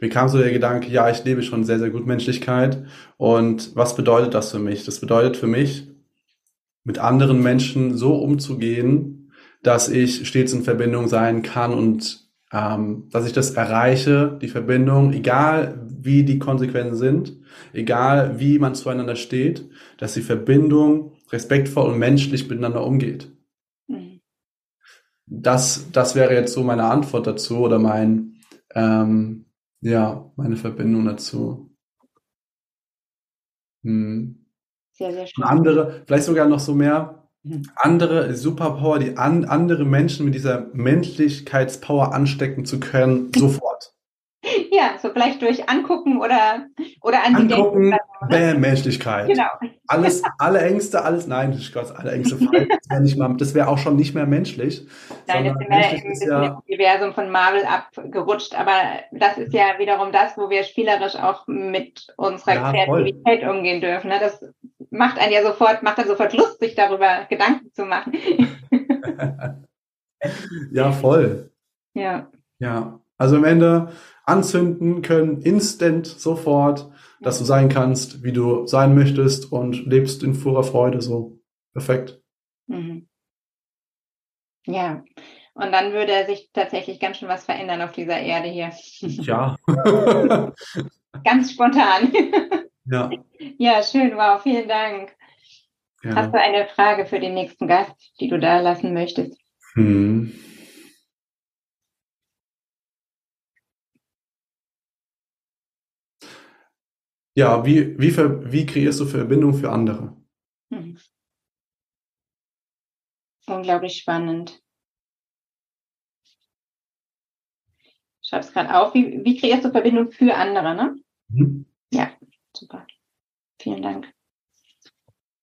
mir kam so der Gedanke, ja, ich lebe schon sehr, sehr gut Menschlichkeit. Und was bedeutet das für mich? Das bedeutet für mich, mit anderen Menschen so umzugehen, dass ich stets in Verbindung sein kann und ähm, dass ich das erreiche, die Verbindung, egal wie die Konsequenzen sind, egal wie man zueinander steht, dass die Verbindung respektvoll und menschlich miteinander umgeht. Mhm. Das, das wäre jetzt so meine Antwort dazu oder mein, ähm, ja, meine Verbindung dazu. Hm. Sehr, sehr schön. Andere, vielleicht sogar noch so mehr, mhm. andere Superpower, die an, andere Menschen mit dieser Menschlichkeitspower anstecken zu können, sofort. Ja, so vielleicht durch Angucken oder, oder an Angucken, Bäm, Menschlichkeit. Genau. Alles, alle Ängste, alles, nein, ich Gott, alle Ängste fallen. Das wäre nicht mal, das wäre auch schon nicht mehr menschlich. Nein, das sind wir im, ja, im Universum von Marvel abgerutscht, aber das ist ja wiederum das, wo wir spielerisch auch mit unserer ja, Kreativität voll. umgehen dürfen. Ne? Das macht einen ja sofort, macht dann sofort Lust, sich darüber Gedanken zu machen. ja, voll. Ja. Ja. Also am Ende anzünden können, instant, sofort, dass du sein kannst, wie du sein möchtest und lebst in purer Freude so. Perfekt. Mhm. Ja, und dann würde sich tatsächlich ganz schön was verändern auf dieser Erde hier. Ja. ganz spontan. ja. Ja, schön, wow, vielen Dank. Ja. Hast du eine Frage für den nächsten Gast, die du da lassen möchtest? Hm. Ja, wie, wie, wie kreierst du Verbindung für andere? Hm. Unglaublich spannend. Ich schreibe es gerade auf. Wie, wie kreierst du Verbindung für andere, ne? Mhm. Ja, super. Vielen Dank.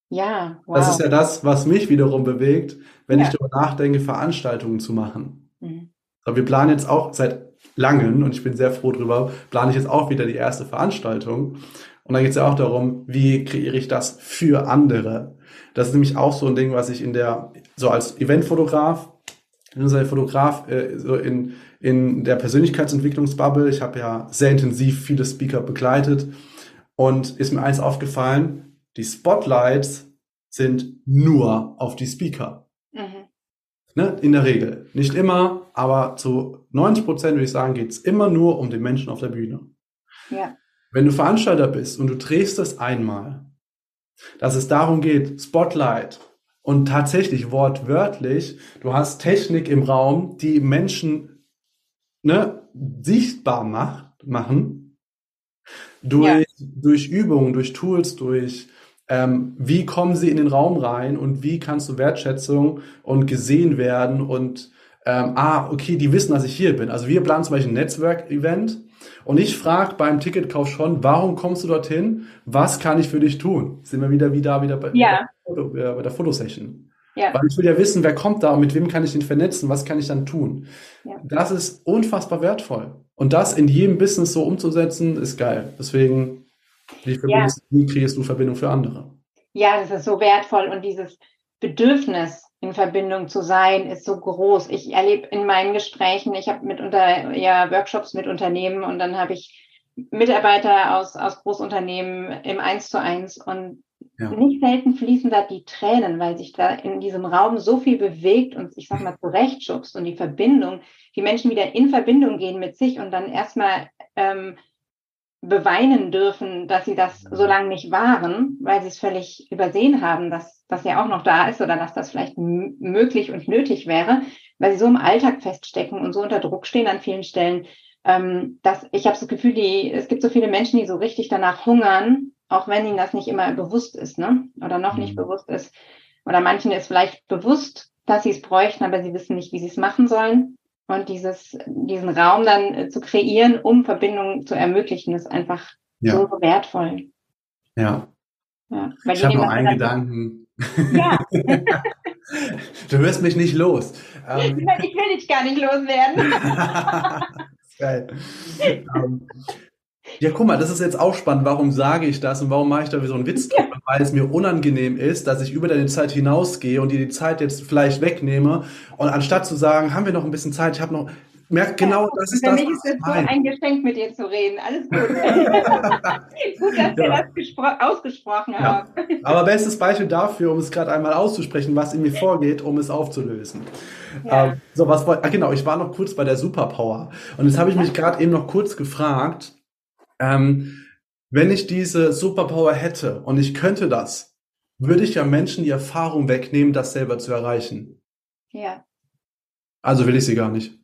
Ja, wow. Das ist ja das, was mich wiederum bewegt, wenn ja. ich darüber nachdenke, Veranstaltungen zu machen. Mhm. So, wir planen jetzt auch seit langen, und ich bin sehr froh drüber, plane ich jetzt auch wieder die erste Veranstaltung. Und da geht es ja auch darum, wie kreiere ich das für andere. Das ist nämlich auch so ein Ding, was ich in der, so als Eventfotograf, unser Fotograf äh, so in, in der Persönlichkeitsentwicklungsbubble, ich habe ja sehr intensiv viele Speaker begleitet und ist mir eins aufgefallen, die Spotlights sind nur auf die Speaker. Ne? In der Regel. Nicht immer, aber zu 90 Prozent würde ich sagen, geht es immer nur um den Menschen auf der Bühne. Ja. Wenn du Veranstalter bist und du drehst das einmal, dass es darum geht, Spotlight und tatsächlich wortwörtlich, du hast Technik im Raum, die Menschen ne, sichtbar macht, machen, durch, ja. durch Übungen, durch Tools, durch ähm, wie kommen sie in den Raum rein und wie kannst du Wertschätzung und gesehen werden und ähm, ah, okay, die wissen, dass ich hier bin. Also wir planen zum Beispiel ein Netzwerk-Event und ich frage beim Ticketkauf schon, warum kommst du dorthin? Was kann ich für dich tun? Sind wir wieder, wieder, wieder bei, ja. Foto, äh, bei der Fotosession. Ja. Weil ich will ja wissen, wer kommt da und mit wem kann ich den vernetzen, was kann ich dann tun. Ja. Das ist unfassbar wertvoll. Und das in jedem Business so umzusetzen, ist geil. Deswegen, wie, ja. wie kriegst du Verbindung für andere? Ja, das ist so wertvoll und dieses Bedürfnis in Verbindung zu sein ist so groß. Ich erlebe in meinen Gesprächen, ich habe mitunter ja Workshops mit Unternehmen und dann habe ich Mitarbeiter aus, aus Großunternehmen im Eins zu eins und ja. nicht selten fließen da die Tränen, weil sich da in diesem Raum so viel bewegt und ich sag mal zurechtschubst und die Verbindung, die Menschen wieder in Verbindung gehen mit sich und dann erstmal ähm, beweinen dürfen, dass sie das so lange nicht waren, weil sie es völlig übersehen haben, dass das ja auch noch da ist oder dass das vielleicht möglich und nötig wäre, weil sie so im Alltag feststecken und so unter Druck stehen an vielen Stellen. Ähm, dass ich habe das Gefühl, die, es gibt so viele Menschen, die so richtig danach hungern, auch wenn ihnen das nicht immer bewusst ist, ne? Oder noch nicht mhm. bewusst ist. Oder manchen ist vielleicht bewusst, dass sie es bräuchten, aber sie wissen nicht, wie sie es machen sollen. Und dieses, diesen Raum dann äh, zu kreieren, um Verbindungen zu ermöglichen, ist einfach ja. so wertvoll. Ja. ja ich habe noch einen Gedanken. Ja. du wirst mich nicht los. Ähm, ich will dich gar nicht loswerden. Geil. Um, ja, guck mal, das ist jetzt auch spannend. Warum sage ich das und warum mache ich da wie so einen Witz drüber? Ja. Weil es mir unangenehm ist, dass ich über deine Zeit hinausgehe und dir die Zeit jetzt vielleicht wegnehme. Und anstatt zu sagen, haben wir noch ein bisschen Zeit, ich habe noch, merkt genau, ja, das ist für das. Für mich ist es so ein Geschenk, mit dir zu reden. Alles gut. gut, dass ja. wir das ausgesprochen haben. Aber bestes Beispiel dafür, um es gerade einmal auszusprechen, was in mir vorgeht, um es aufzulösen. Ähm, so, was wollte, ah, genau, ich war noch kurz bei der Superpower. Und jetzt habe ich mich gerade eben noch kurz gefragt, ähm, wenn ich diese Superpower hätte und ich könnte das, würde ich ja Menschen die Erfahrung wegnehmen, das selber zu erreichen. Ja. Also will ich sie gar nicht.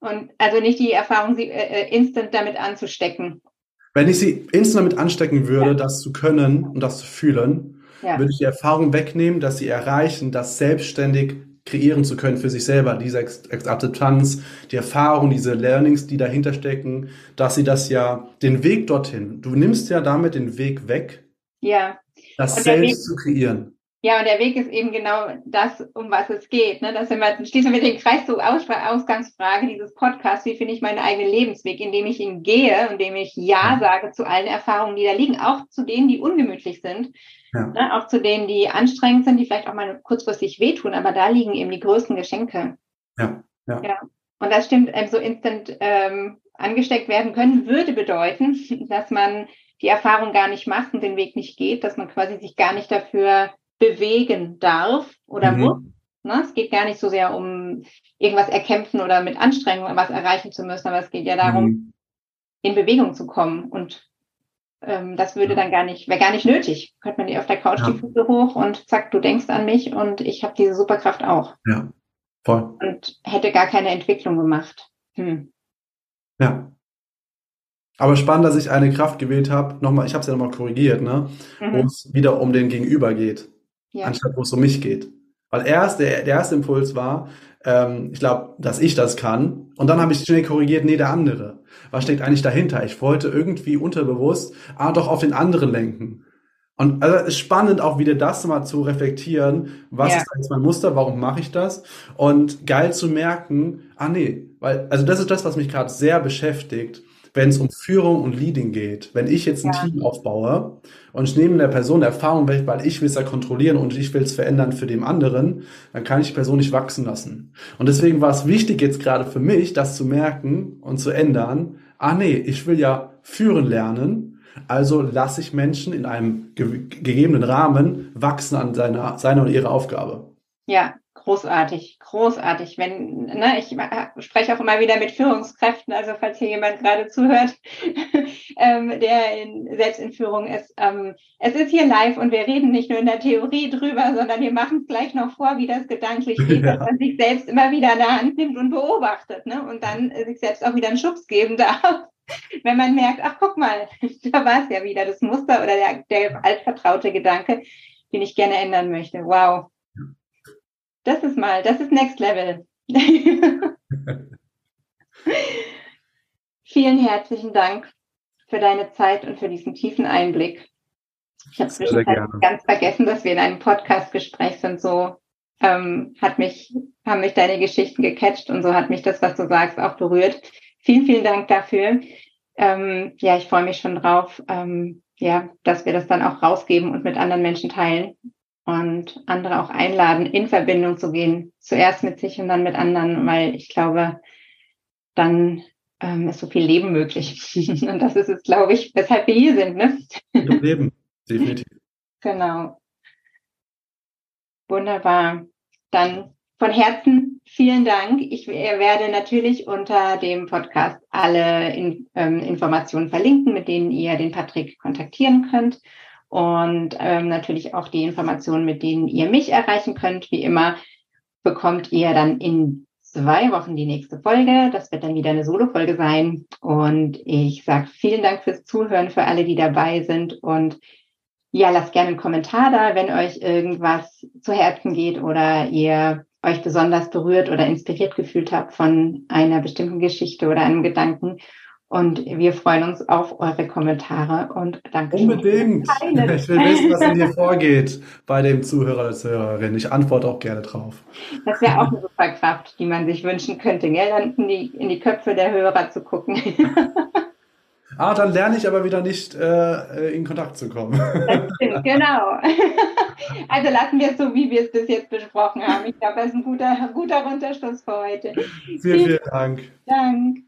Und also nicht die Erfahrung, sie äh, äh instant damit anzustecken. Wenn ich sie instant damit anstecken würde, ja. das zu können und das zu fühlen, ja. würde ich die Erfahrung wegnehmen, dass sie erreichen, das selbstständig kreieren zu können für sich selber, diese Akzeptanz, die Erfahrung, diese Learnings, die dahinter stecken, dass sie das ja, den Weg dorthin, du nimmst ja damit den Weg weg, ja. das selbst Weg, zu kreieren. Ja, und der Weg ist eben genau das, um was es geht. Ne? Das wir, schließen wir den Kreis zur Ausgangsfrage dieses Podcasts. Wie finde ich meinen eigenen Lebensweg, indem ich ihn gehe, indem ich Ja sage zu allen Erfahrungen, die da liegen, auch zu denen, die ungemütlich sind, ja. Ne? Auch zu denen, die anstrengend sind, die vielleicht auch mal kurzfristig wehtun, aber da liegen eben die größten Geschenke. Ja, ja. ja. Und das stimmt, ähm, so instant ähm, angesteckt werden können, würde bedeuten, dass man die Erfahrung gar nicht macht und den Weg nicht geht, dass man quasi sich gar nicht dafür bewegen darf oder mhm. muss. Ne? Es geht gar nicht so sehr um irgendwas erkämpfen oder mit Anstrengung was erreichen zu müssen, aber es geht ja darum, mhm. in Bewegung zu kommen und ähm, das würde dann gar nicht, wäre gar nicht nötig. Könnte man dir auf der Couch ja. die Füße hoch und zack, du denkst an mich und ich habe diese Superkraft auch. Ja, voll. Und hätte gar keine Entwicklung gemacht. Hm. Ja. Aber spannend, dass ich eine Kraft gewählt habe. Nochmal, ich habe es ja nochmal korrigiert, ne? Mhm. Wo es wieder um den Gegenüber geht, ja. anstatt wo es um mich geht. Weil erst der, der erste Impuls war, ähm, ich glaube, dass ich das kann. Und dann habe ich schnell korrigiert, nee, der andere. Was steckt eigentlich dahinter? Ich wollte irgendwie unterbewusst, ah, doch auf den anderen lenken. Und also ist spannend auch wieder das mal zu reflektieren, was ja. ist jetzt mein Muster, warum mache ich das? Und geil zu merken, ah nee, weil, also das ist das, was mich gerade sehr beschäftigt wenn es um Führung und Leading geht, wenn ich jetzt ein ja. Team aufbaue und ich nehme der Person Erfahrung weg, weil ich will es ja kontrollieren und ich will es verändern für den anderen, dann kann ich die Person nicht wachsen lassen. Und deswegen war es wichtig jetzt gerade für mich, das zu merken und zu ändern. Ah nee, ich will ja führen lernen, also lasse ich Menschen in einem ge gegebenen Rahmen wachsen an seiner, seiner und ihrer Aufgabe. Ja, Großartig, großartig. Wenn, ne, ich spreche auch immer wieder mit Führungskräften, also falls hier jemand gerade zuhört, ähm, der in, selbst in Führung ist. Ähm, es ist hier live und wir reden nicht nur in der Theorie drüber, sondern wir machen es gleich noch vor, wie das gedanklich geht, ja. dass man sich selbst immer wieder in der Hand nimmt und beobachtet, ne? Und dann sich selbst auch wieder einen Schubs geben darf. Wenn man merkt, ach guck mal, da war es ja wieder das Muster oder der, der altvertraute Gedanke, den ich gerne ändern möchte. Wow, das ist mal, das ist Next Level. Vielen herzlichen Dank für deine Zeit und für diesen tiefen Einblick. Ich habe zwischenzeitlich ganz vergessen, dass wir in einem Podcast-Gespräch sind. So ähm, hat mich, haben mich deine Geschichten gecatcht und so hat mich das, was du sagst, auch berührt. Vielen, vielen Dank dafür. Ähm, ja, ich freue mich schon drauf, ähm, ja, dass wir das dann auch rausgeben und mit anderen Menschen teilen und andere auch einladen, in Verbindung zu gehen. Zuerst mit sich und dann mit anderen, weil ich glaube, dann ähm, ist so viel Leben möglich. und das ist es, glaube ich, weshalb wir hier sind. Ne? Leben, definitiv. Genau. Wunderbar. Dann von Herzen vielen Dank. Ich werde natürlich unter dem Podcast alle in, ähm, Informationen verlinken, mit denen ihr den Patrick kontaktieren könnt und ähm, natürlich auch die Informationen, mit denen ihr mich erreichen könnt. Wie immer bekommt ihr dann in zwei Wochen die nächste Folge. Das wird dann wieder eine Solo-Folge sein. Und ich sage vielen Dank fürs Zuhören, für alle, die dabei sind. Und ja, lasst gerne einen Kommentar da, wenn euch irgendwas zu Herzen geht oder ihr euch besonders berührt oder inspiriert gefühlt habt von einer bestimmten Geschichte oder einem Gedanken. Und wir freuen uns auf eure Kommentare und danke. Unbedingt. Ich will wissen, was in dir vorgeht bei dem Zuhörer oder Zuhörerin. Ich antworte auch gerne drauf. Das wäre auch eine super Kraft, die man sich wünschen könnte, gell? Dann in die, in die Köpfe der Hörer zu gucken. Ah, dann lerne ich aber wieder nicht äh, in Kontakt zu kommen. Das stimmt, genau. Also lassen wir es so, wie wir es bis jetzt besprochen haben. Ich glaube, das ist ein guter, guter Runterschluss für heute. Vielen, vielen Dank. Dank.